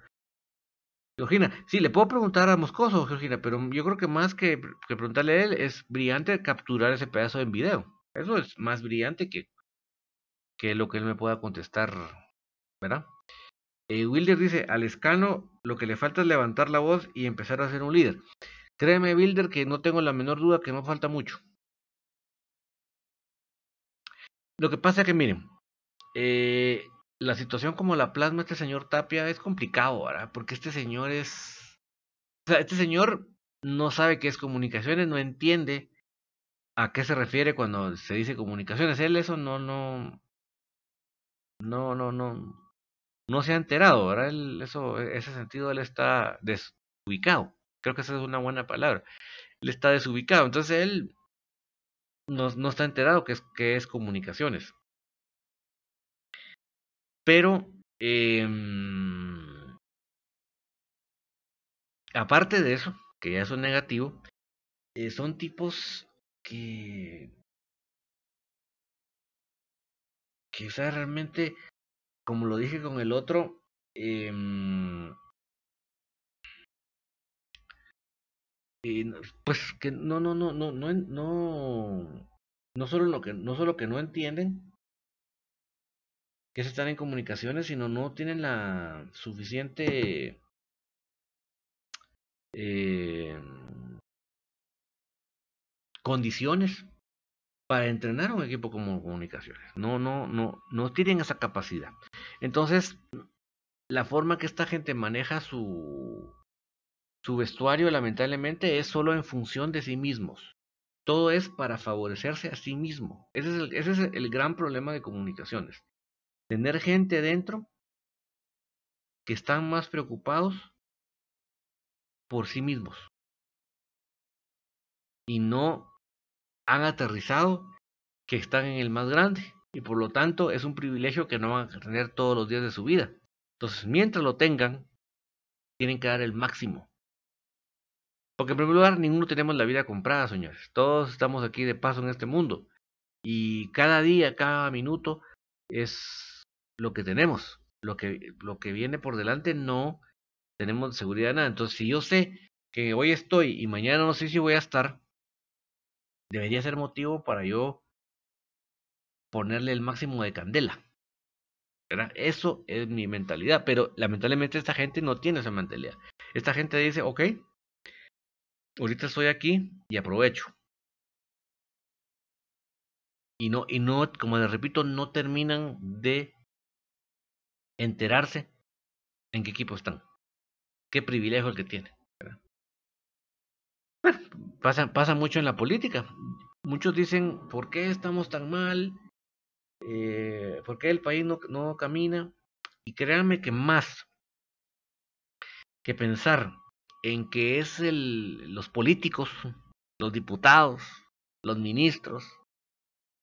Georgina, sí, le puedo preguntar a Moscoso, Georgina, pero yo creo que más que, que preguntarle a él es brillante capturar ese pedazo en video. Eso es más brillante que, que lo que él me pueda contestar ¿verdad? Eh, Wilder dice, al escano lo que le falta es levantar la voz y empezar a ser un líder. Créeme, Wilder, que no tengo la menor duda que no falta mucho. Lo que pasa es que, miren, eh, la situación como la plasma este señor Tapia es complicado, ¿verdad? Porque este señor es... O sea, este señor no sabe qué es comunicaciones, no entiende a qué se refiere cuando se dice comunicaciones. Él eso no, no, no, no, no, no se ha enterado, ¿verdad? Él, eso, e, ese sentido él está desubicado. Creo que esa es una buena palabra. Él está desubicado. Entonces él no, está enterado que es, que es comunicaciones. Pero, eh, aparte de eso, que ya es un negativo, eh, son tipos que, que, o sea, realmente como lo dije con el otro, eh, pues que no, no, no, no, no, no, no solo lo que, no solo que no entienden que se están en comunicaciones, sino no tienen la suficiente eh, condiciones para entrenar un equipo como comunicaciones. No, no, no, no tienen esa capacidad. Entonces, la forma que esta gente maneja su, su vestuario, lamentablemente, es solo en función de sí mismos. Todo es para favorecerse a sí mismo. Ese es el, ese es el gran problema de comunicaciones. Tener gente dentro que están más preocupados por sí mismos y no han aterrizado que están en el más grande y por lo tanto es un privilegio que no van a tener todos los días de su vida. Entonces, mientras lo tengan, tienen que dar el máximo. Porque en primer lugar, ninguno tenemos la vida comprada, señores. Todos estamos aquí de paso en este mundo. Y cada día, cada minuto es lo que tenemos. Lo que, lo que viene por delante no tenemos seguridad de nada. Entonces, si yo sé que hoy estoy y mañana no sé si voy a estar, debería ser motivo para yo ponerle el máximo de candela. ¿verdad? Eso es mi mentalidad, pero lamentablemente esta gente no tiene esa mentalidad. Esta gente dice, ok, ahorita estoy aquí y aprovecho. Y no, y no, como les repito, no terminan de enterarse en qué equipo están. Qué privilegio el que tiene. Bueno, pasa, pasa mucho en la política. Muchos dicen, ¿por qué estamos tan mal? Eh, ¿Por qué el país no, no camina? Y créanme que más que pensar en que es el, los políticos, los diputados, los ministros,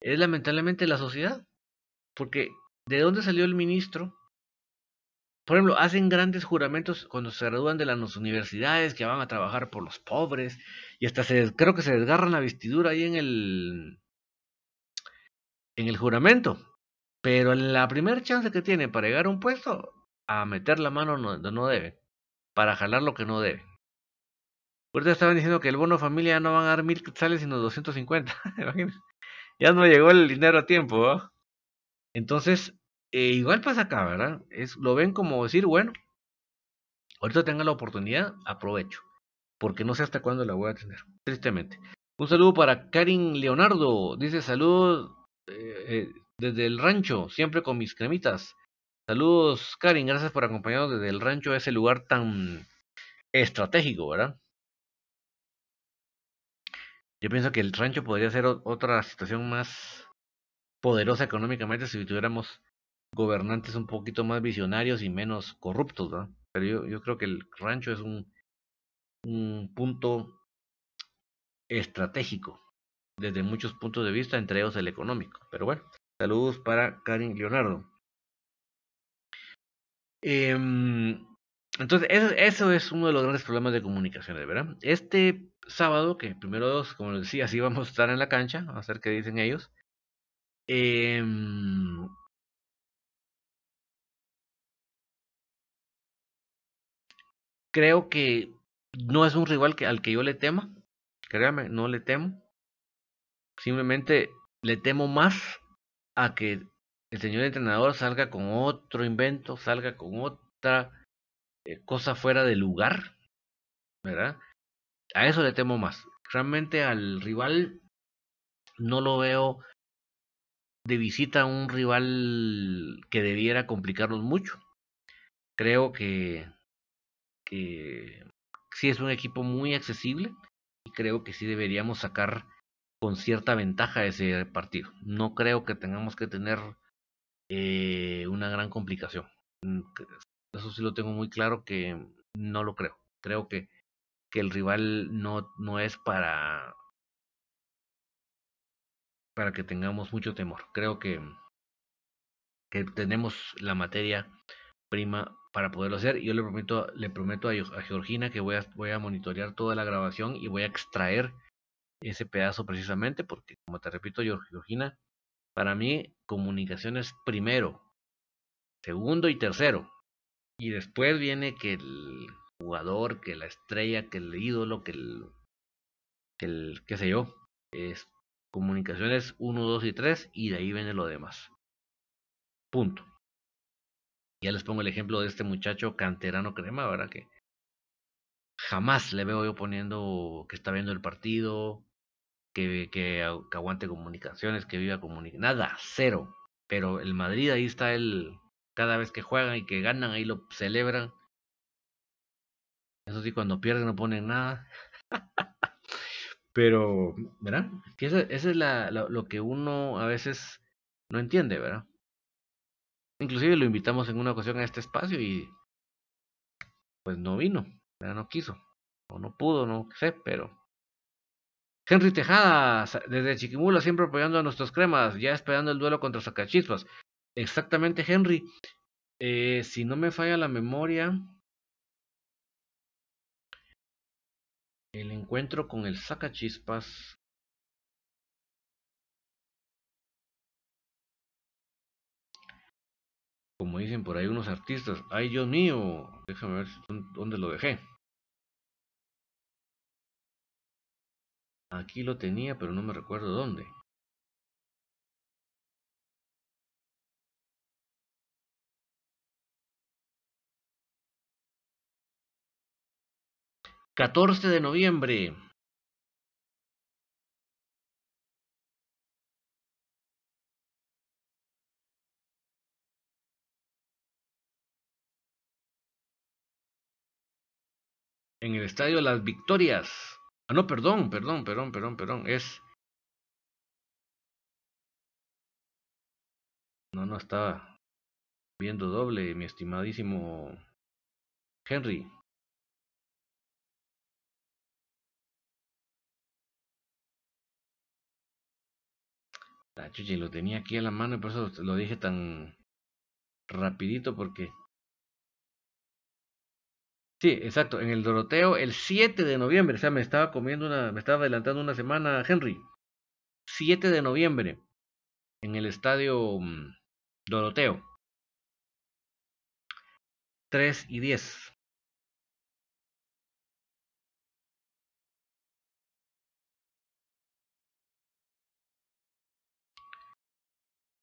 es lamentablemente la sociedad. Porque ¿de dónde salió el ministro? Por ejemplo, hacen grandes juramentos cuando se gradúan de las universidades que van a trabajar por los pobres y hasta se, creo que se desgarran la vestidura ahí en el en el juramento. Pero en la primera chance que tiene para llegar a un puesto, a meter la mano donde no debe, para jalar lo que no debe. Ahorita estaban diciendo que el bono familia no van a dar mil quetzales sino 250. [LAUGHS] ya no llegó el dinero a tiempo. Entonces, eh, igual pasa acá, ¿verdad? Es, lo ven como decir, bueno, ahorita tenga la oportunidad, aprovecho. Porque no sé hasta cuándo la voy a tener, tristemente. Un saludo para Karin Leonardo. Dice salud eh, eh, desde el rancho, siempre con mis cremitas. Saludos, Karin. Gracias por acompañarnos desde el rancho ese lugar tan estratégico, ¿verdad? Yo pienso que el rancho podría ser otra situación más poderosa económicamente si tuviéramos gobernantes un poquito más visionarios y menos corruptos, ¿verdad? Pero yo, creo que el rancho es un, un punto estratégico desde muchos puntos de vista, entre ellos el económico. Pero bueno, saludos para Karin Leonardo. Eh, entonces, eso, eso, es uno de los grandes problemas de comunicaciones, ¿verdad? Este sábado, que primero dos, como les decía, [LAUGHS] así vamos a estar en la cancha, a ver qué dicen ellos. Eh, creo que no es un rival que, al que yo le tema. Créame, no le temo. Simplemente le temo más a que el señor entrenador salga con otro invento, salga con otra eh, cosa fuera de lugar, ¿verdad? A eso le temo más. Realmente al rival no lo veo de visita a un rival que debiera complicarnos mucho. Creo que, que sí es un equipo muy accesible y creo que sí deberíamos sacar con cierta ventaja ese partido. No creo que tengamos que tener eh, una gran complicación. Mm, eso sí lo tengo muy claro que no lo creo. Creo que, que el rival no, no es para, para que tengamos mucho temor. Creo que, que tenemos la materia prima para poderlo hacer. Yo le prometo, le prometo a, Georgina que voy a, voy a monitorear toda la grabación y voy a extraer ese pedazo precisamente porque, como te repito, Georgina, para mí comunicación es primero, segundo y tercero. Y después viene que el jugador, que la estrella, que el ídolo, que el, que el qué sé yo, es comunicaciones 1, 2 y 3 y de ahí viene lo demás. Punto. Ya les pongo el ejemplo de este muchacho canterano crema, ¿verdad? Que jamás le veo yo poniendo que está viendo el partido, que, que, aguante comunicaciones, que viva comunicaciones. Nada, cero. Pero el Madrid ahí está el. Cada vez que juegan y que ganan, ahí lo celebran. Eso sí, cuando pierden no ponen nada. [LAUGHS] Pero, ¿verdad? Eso, es la, lo, que uno a veces no entiende, ¿verdad? Inclusive lo invitamos en una ocasión a este espacio y pues no vino, ¿verdad? no quiso, o no pudo, no sé, pero... Henry Tejada, desde Chiquimula, siempre apoyando a nuestros cremas, ya esperando el duelo contra Sacachispas. Exactamente, Henry. Eh, si no me falla la memoria, El encuentro con el sacachispas como dicen por ahí unos artistas, ay Dios mío, déjame ver dónde lo dejé. Aquí lo tenía, pero no me recuerdo dónde. 14 de noviembre. En el estadio Las Victorias. Ah, no, perdón, perdón, perdón, perdón, perdón. Es. No, no estaba viendo doble, mi estimadísimo Henry. La chuchi, lo tenía aquí a la mano y por eso lo dije tan rapidito porque... Sí, exacto, en el Doroteo el 7 de noviembre, o sea, me estaba comiendo una, me estaba adelantando una semana Henry. 7 de noviembre, en el estadio mm, Doroteo. 3 y 10.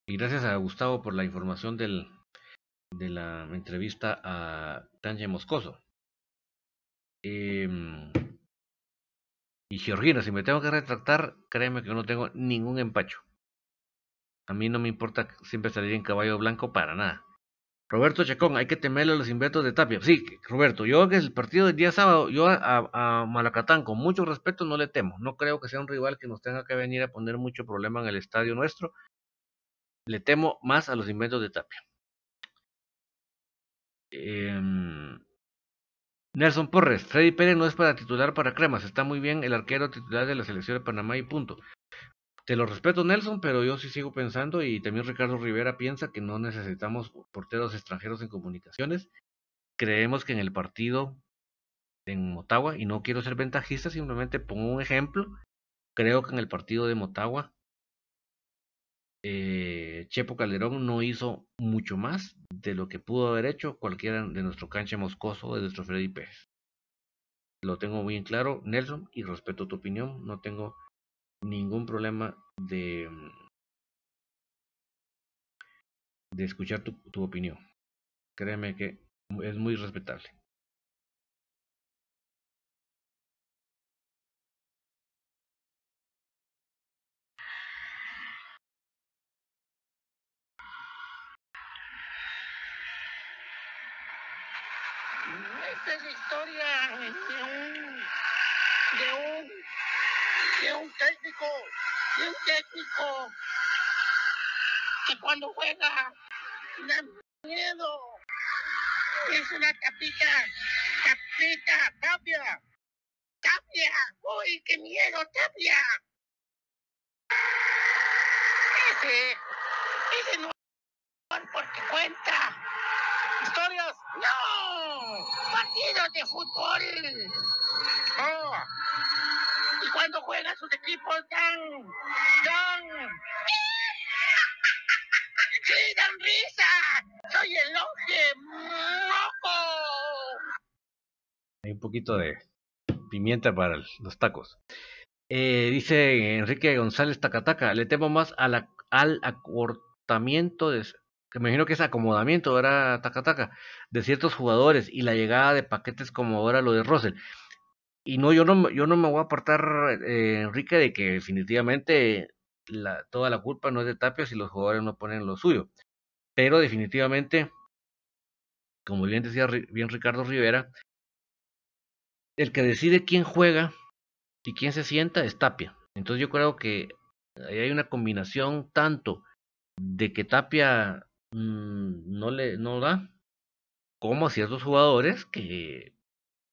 Y gracias a Gustavo por la información del, de la entrevista a Tanja Moscoso. Em, y Georgina, si me tengo que retractar, créeme que no tengo ningún empacho. A mí no me importa siempre salir en caballo blanco para nada. Roberto Chacón, hay que temerle a los inventos de Tapia. Sí, Roberto, yo que el partido del día sábado, yo a, Malacatán, con mucho respeto, no le temo. No creo que sea un rival que nos tenga que venir a poner mucho problema en el estadio nuestro. Le temo más a los inventos de Tapia. Em, Nelson Porres, Freddy Pérez no es para titular para Cremas, está muy bien el arquero titular de la selección de Panamá y punto. Te lo respeto Nelson, pero yo sí sigo pensando y también Ricardo Rivera piensa que no necesitamos porteros extranjeros en comunicaciones. Creemos que en el partido en Motagua, y no quiero ser ventajista, simplemente pongo un ejemplo, creo que en el partido de Motagua eh, Chepo Calderón no hizo mucho más de lo que pudo haber hecho cualquiera de nuestro cancha moscoso o de nuestro Freddy Pérez. Lo tengo muy en claro, Nelson, y respeto tu opinión. No tengo ningún problema de, de escuchar tu, tu opinión. Créeme que es muy respetable. es la historia de un, de un, de un técnico, de un técnico que cuando juega da miedo. Es una tapita, tapita, tapia, tapia, uy, qué miedo, tapia. Ese, ese no porque cuenta historias, no, partidos de fútbol. Oh. Y cuando juegan sus equipos dan, dan, [LAUGHS] sí, dan risa. Soy el longe moco. Hay un poquito de pimienta para los tacos. Eh, dice Enrique González Tacataca, le temo más a la, al acortamiento de, me imagino que es acomodamiento, era taca taca, de ciertos jugadores y la llegada de paquetes como ahora lo de Russell. y no, yo no, yo no me voy a apartar, eh, Enrique, de que definitivamente toda la culpa no es de Tapia si los jugadores no ponen lo suyo. Pero definitivamente, como bien decía bien Ricardo Rivera, el que decide quién juega y quién se sienta es Tapia. Entonces yo creo que ahí hay una combinación tanto de que Tapia mmm, no le no da, como a ciertos jugadores que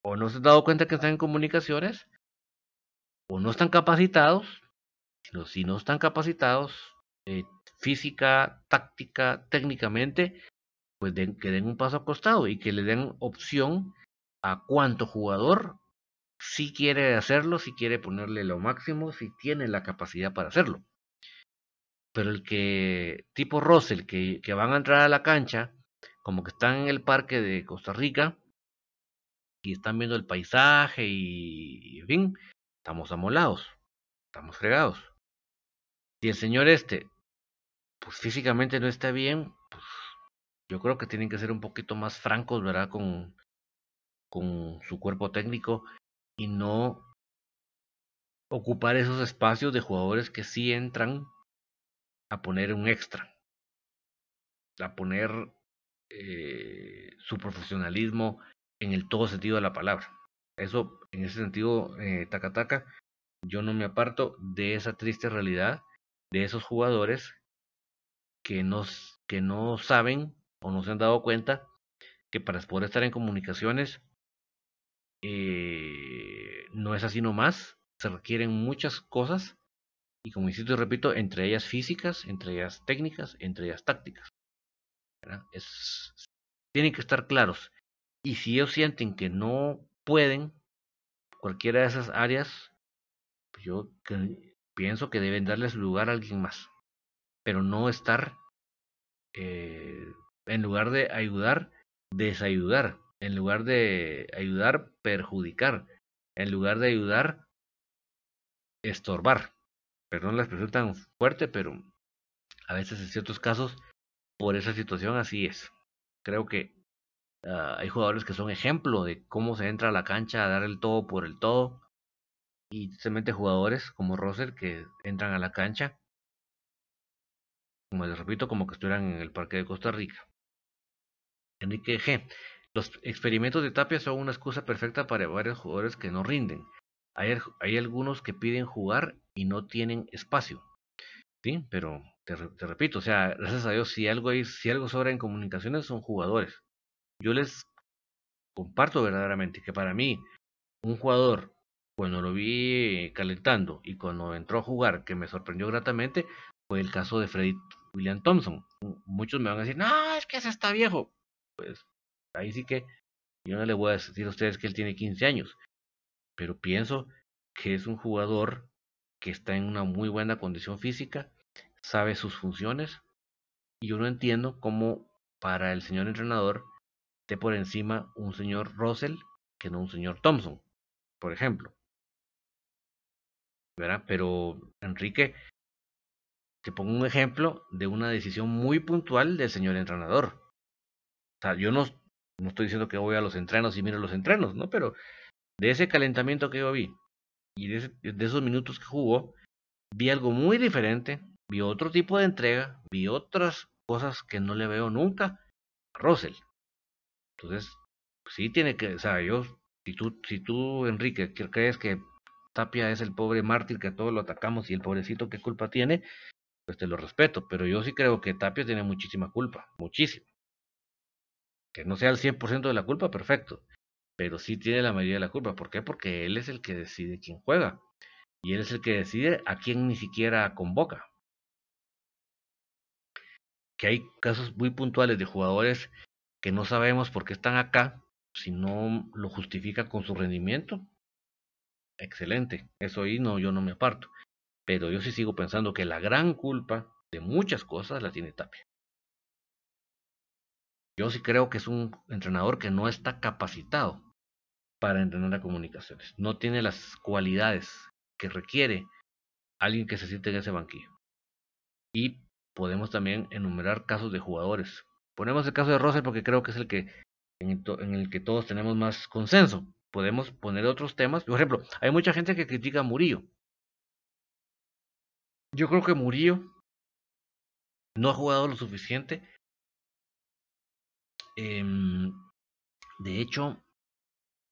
o no se han dado cuenta que están en comunicaciones, o no están capacitados, sino si no están capacitados eh, física, táctica, técnicamente, pues que den un paso acostado y que le den opción a cuánto jugador si quiere hacerlo, si quiere ponerle lo máximo, si tiene la capacidad para hacerlo. Pero el que, tipo Russell, que, van a entrar a la cancha, como que están en el parque de Costa Rica, y están viendo el paisaje y, en fin, estamos amolados, estamos fregados. Si el señor este, pues físicamente no está bien, pues yo creo que tienen que ser un poquito más francos, ¿verdad? Con, con su cuerpo técnico y no ocupar esos espacios de jugadores que sí entran a poner un extra, a poner eh, su profesionalismo en el todo sentido de la palabra. Eso, en ese sentido, eh, taca taca, yo no me aparto de esa triste realidad de esos jugadores que no, que no saben o no se han dado cuenta que para poder estar en comunicaciones eh, no es así nomás, se requieren muchas cosas y como insisto y repito, entre ellas físicas, entre ellas técnicas, entre ellas tácticas. Es, tienen que estar claros y si ellos sienten que no pueden cualquiera de esas áreas, pues yo pienso que deben darles lugar a alguien más. Pero no estar, eh, en lugar de ayudar, desayudar. En lugar de ayudar, perjudicar. En lugar de ayudar, estorbar. Perdón la expresión tan fuerte, pero a veces en ciertos casos, por esa situación así es. Creo que Uh, hay jugadores que son ejemplo de cómo se entra a la cancha a dar el todo por el todo. Y simplemente jugadores como Rosser que entran a la cancha, como les repito, como que estuvieran en el Parque de Costa Rica. Enrique G. Los experimentos de Tapia son una excusa perfecta para varios jugadores que no rinden. Hay, hay algunos que piden jugar y no tienen espacio. Sí, pero te, te, repito, o sea, gracias a Dios, si algo, hay, si algo sobra en comunicaciones son jugadores yo les comparto verdaderamente que para mí, un jugador, cuando lo vi calentando y cuando entró a jugar, que me sorprendió gratamente, fue el caso de Freddy William Thompson. Muchos me van a decir, no, es que ese está viejo. Pues ahí sí que yo no le voy a decir a ustedes que él tiene 15 años, pero pienso que es un jugador que está en una muy buena condición física, sabe sus funciones, y yo no entiendo cómo para el señor entrenador por encima un señor Russell que no un señor Thompson, por ejemplo. ¿Verdad? Pero Enrique, te pongo un ejemplo de una decisión muy puntual del señor entrenador. O sea, yo no, no estoy diciendo que voy a los entrenos y miro los entrenos, ¿no? Pero de ese calentamiento que yo vi y de, esos minutos que jugó, vi algo muy diferente, vi otro tipo de entrega, vi otras cosas que no le veo nunca a Russell. Entonces, sí tiene que, o sea, yo, si tú, si tú, Enrique, crees que Tapia es el pobre mártir que todos lo atacamos y el pobrecito qué culpa tiene, pues te lo respeto, pero yo sí creo que Tapia tiene muchísima culpa, muchísima. Que no sea el 100% de la culpa, perfecto, pero sí tiene la mayoría de la culpa. ¿Por qué? Porque él es el que decide quién juega y él es el que decide a quién ni siquiera convoca. Que hay casos muy puntuales de jugadores que no sabemos por qué están acá, si no lo justifica con su rendimiento. Excelente, eso ahí no, yo no me aparto. Pero yo sí sigo pensando que la gran culpa de muchas cosas la tiene Tapia. Yo sí creo que es un entrenador que no está capacitado para entrenar a comunicaciones. No tiene las cualidades que requiere alguien que se siente en ese banquillo. Y podemos también enumerar casos de jugadores Ponemos el caso de Russell porque creo que es el que en, el que todos tenemos más consenso. podemos poner otros temas. Por ejemplo, hay mucha gente que critica a Murillo. Yo creo que Murillo no ha jugado lo suficiente. Em, de hecho,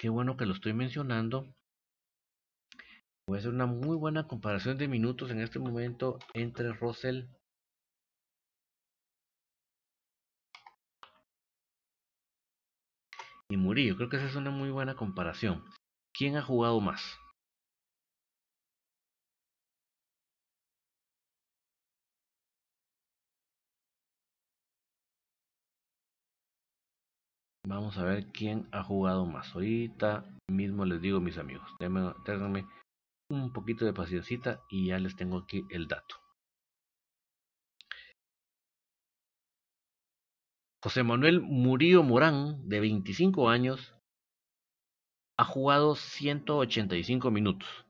qué bueno que lo estoy mencionando. Voy a hacer una muy buena comparación de minutos en este momento entre Russell y Murillo. Creo que esa es una muy buena comparación. ¿Quién ha jugado más? Vamos a ver quién ha jugado más. Ahorita mismo les digo, mis amigos. Ténganme un poquito de paciencia y ya les tengo aquí el dato. José Manuel Murillo Morán, de 25 años, ha jugado 185 minutos,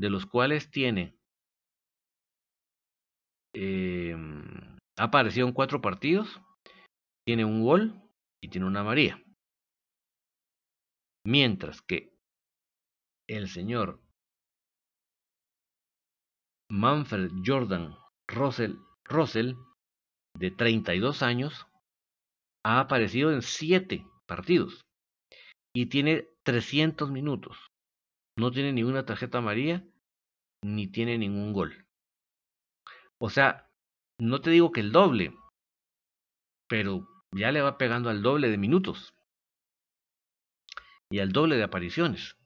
de los cuales tiene eh, ha aparecido en cuatro partidos, tiene un gol y tiene una María. Mientras que el señor Manfred Jordan Russell, Russell de 32 años, ha aparecido en 7 partidos y tiene 300 minutos. No tiene ninguna tarjeta amarilla ni tiene ningún gol. O sea, no te digo que el doble, pero ya le va pegando al doble de minutos y al doble de apariciones.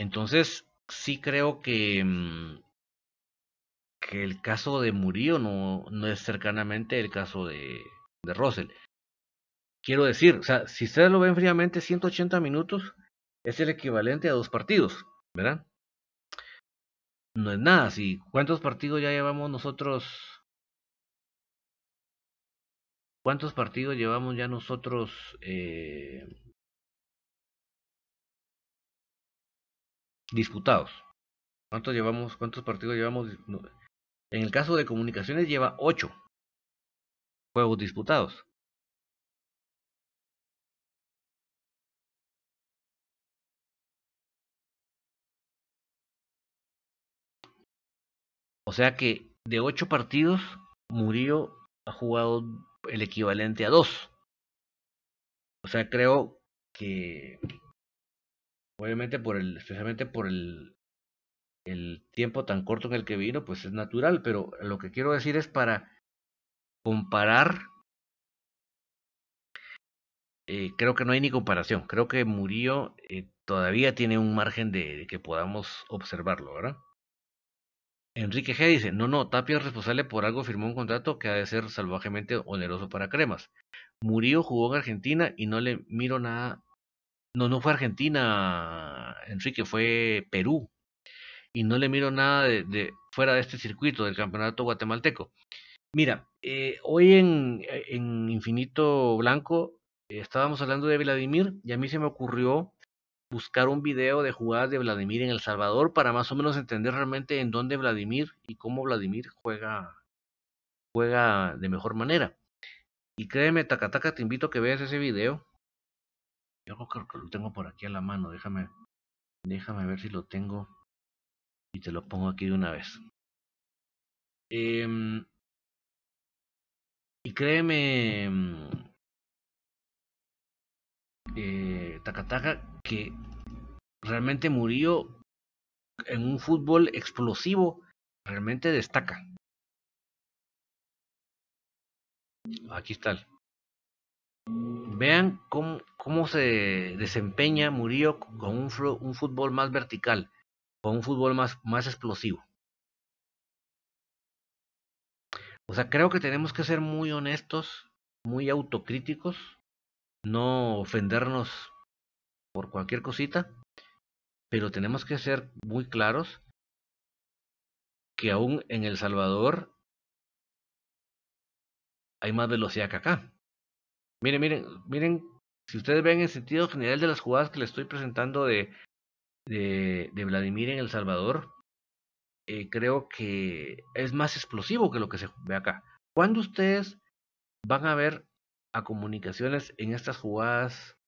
Entonces, sí creo que, mm, que el caso de Murillo no, no es cercanamente el caso de, de Russell. Quiero decir, o sea, si ustedes lo ven fríamente, 180 minutos es el equivalente a dos partidos, ¿verdad? No es nada, si cuántos partidos ya llevamos nosotros ¿Cuántos partidos llevamos ya nosotros eh, disputados? ¿Cuántos llevamos? ¿Cuántos partidos llevamos? En el caso de comunicaciones lleva ocho juegos disputados. O sea que de ocho partidos, Murillo ha jugado el equivalente a dos. O sea, creo que obviamente por el, especialmente por el, el tiempo tan corto en el que vino, pues es natural, pero lo que quiero decir es para comparar, eh, creo que no hay ni comparación, creo que Murillo eh, todavía tiene un margen de que podamos observarlo, ¿verdad? Enrique G dice, no, no, Tapia es responsable por algo, firmó un contrato que ha de ser salvajemente oneroso para Cremas. Murillo jugó en Argentina y no le miro nada. No, no fue Argentina, Enrique, fue Perú. Y no le miro nada de, fuera de este circuito del campeonato guatemalteco. Mira, eh, hoy en, en Infinito Blanco eh, estábamos hablando de Vladimir y a mí se me ocurrió buscar un video de jugadas de Vladimir en El Salvador para más o menos entender realmente en dónde Vladimir y cómo Vladimir juega, juega de mejor manera. Y créeme, Takataka, te invito a que veas ese video. Yo creo que lo tengo por aquí a la mano. Déjame, déjame ver si lo tengo y te lo pongo aquí de una vez. Eh, y créeme, eh, que realmente murió en un fútbol explosivo, realmente destaca. Aquí está. Vean cómo, cómo se desempeña Murillo con un, un, fútbol más vertical, con un fútbol más, más explosivo. O sea, creo que tenemos que ser muy honestos, muy autocríticos no ofendernos por cualquier cosita, pero tenemos que ser muy claros que aún en El Salvador hay más velocidad que acá. Miren, miren, miren, si ustedes ven el sentido general de las jugadas que les estoy presentando de, de, Vladimir en El Salvador, eh, creo que es más explosivo que lo que se ve acá. Cuando ustedes van a ver a comunicaciones en estas jugadas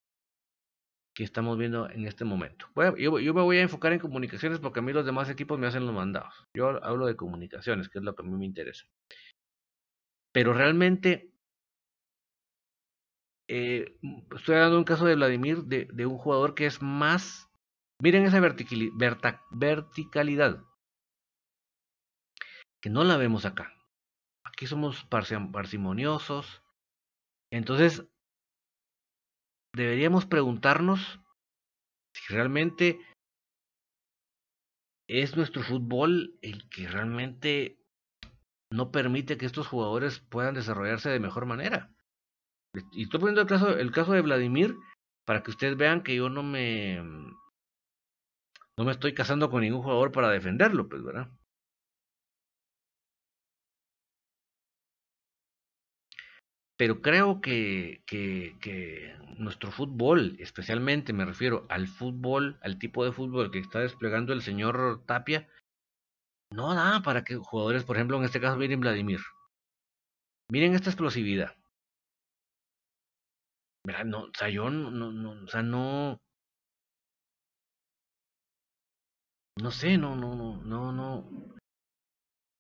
que estamos viendo en este momento. yo, yo, me voy a enfocar en comunicaciones porque a mí los demás equipos me hacen los mandados. Yo hablo de comunicaciones, que es lo que a mí me interesa. Pero realmente eh, estoy de un caso de Vladimir, de, un jugador que es más... Miren esa verticalidad, que no la vemos acá. Aquí somos parsimoniosos. Entonces, deberíamos preguntarnos si realmente es nuestro fútbol el que realmente no permite que estos jugadores puedan desarrollarse de mejor manera. Y estoy poniendo el caso, el caso de Vladimir para que ustedes vean que yo no me no me estoy casando con ningún jugador para defenderlo, pues, ¿verdad? Pero creo que, que, nuestro fútbol, especialmente me refiero al fútbol, al tipo de fútbol que está desplegando el señor Tapia, no da para que jugadores, por ejemplo, en este caso, miren Vladimir. Miren esta explosividad. Mira, no, o sea, yo no, no, no, o sea, no. No sé, no, no, no, no, no.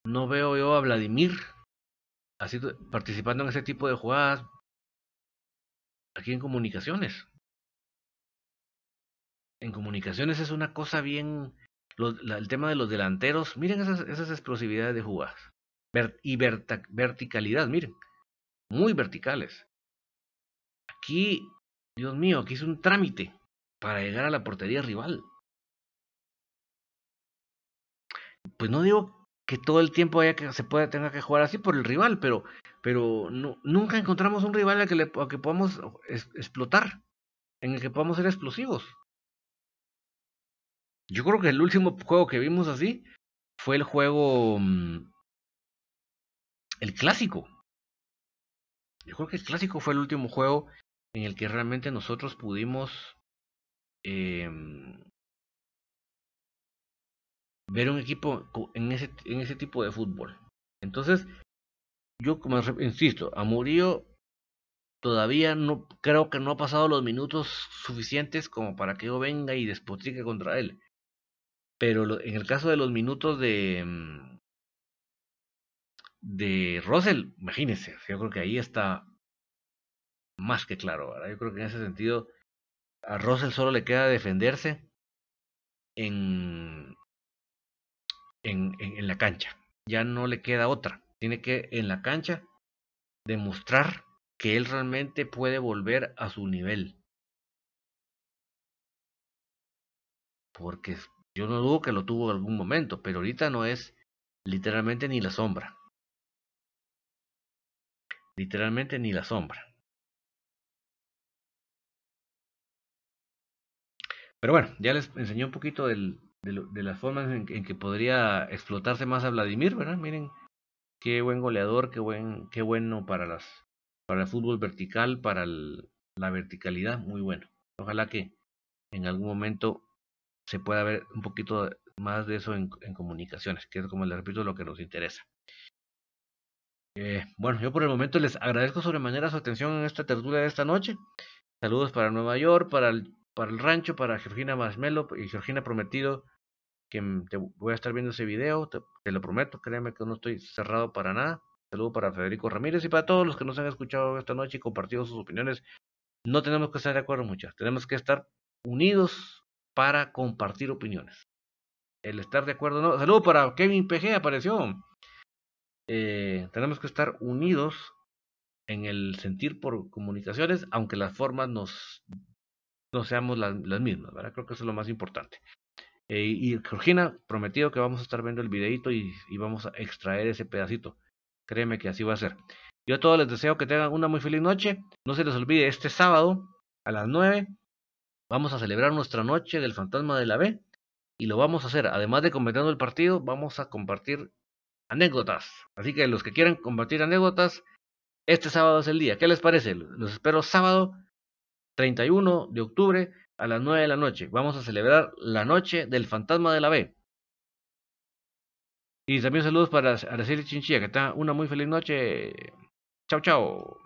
No veo yo a Vladimir así, participando en ese tipo de jugadas aquí en comunicaciones. En comunicaciones es una cosa bien... el tema de los delanteros, miren esas, explosividades de jugadas. y verticalidad, miren. Muy verticales. Aquí, Dios mío, aquí es un trámite para llegar a la portería rival. Pues no digo que todo el tiempo haya que se pueda tenga que jugar así por el rival, pero pero nunca encontramos un rival al que, le, que podamos explotar, en el que podamos ser explosivos. Yo creo que el último juego que vimos así fue el juego mm, el clásico. Yo creo que el clásico fue el último juego en el que realmente nosotros pudimos eh, ver un equipo en ese, en ese tipo de fútbol. Entonces, yo como insisto, a Murillo todavía no creo que no ha pasado los minutos suficientes como para que yo venga y despotrique contra él. Pero en el caso de los minutos de mm, de Russell, imagínense, yo creo que ahí está más que claro, ¿verdad? Yo creo que en ese sentido a Russell solo le queda defenderse en en, la cancha. Ya no le queda otra. Tiene que en la cancha demostrar que él realmente puede volver a su nivel. Porque yo no dudo que lo tuvo en algún momento, pero ahorita no es literalmente ni la sombra. Literalmente ni la sombra. Pero bueno, ya les enseñé un poquito del, de, las formas en, que podría explotarse más a Vladimir, ¿verdad? Miren, qué buen goleador, qué buen, qué bueno para las, para el fútbol vertical, para la verticalidad, muy bueno. Ojalá que en algún momento se pueda ver un poquito más de eso en, comunicaciones, que es como les repito lo que nos interesa. Eh, bueno, yo por el momento les agradezco sobremanera su atención en esta tertulia de esta noche. Saludos para Nueva York, para el, para el rancho, para Georgina Marshmello y Georgina Prometido que te voy a estar viendo ese video, te, lo prometo, créeme que no estoy cerrado para nada. Saludo para Federico Ramírez y para todos los que nos han escuchado esta noche y compartido sus opiniones. No tenemos que estar de acuerdo muchas, tenemos que estar unidos para compartir opiniones. El estar de acuerdo no. Saludo para Kevin PG, apareció. Eh, tenemos que estar unidos en el sentir por comunicaciones, aunque las formas nos no seamos las, las mismas, ¿verdad? Creo que eso es lo más importante. Eh, y Georgina, prometido que vamos a estar viendo el videito y, y, vamos a extraer ese pedacito. Créeme que así va a ser. Yo a todos les deseo que tengan una muy feliz noche. No se les olvide, este sábado a las 9 vamos a celebrar nuestra noche del fantasma de la B. Y lo vamos a hacer, además de comentando el partido, vamos a compartir anécdotas. Así que los que quieran compartir anécdotas, este sábado es el día. ¿Qué les parece? Los espero sábado 31 de octubre a las 9 de la noche. Vamos a celebrar la noche del fantasma de la B. Y también saludos para Araceli Chinchilla, que tenga una muy feliz noche. Chao, chao.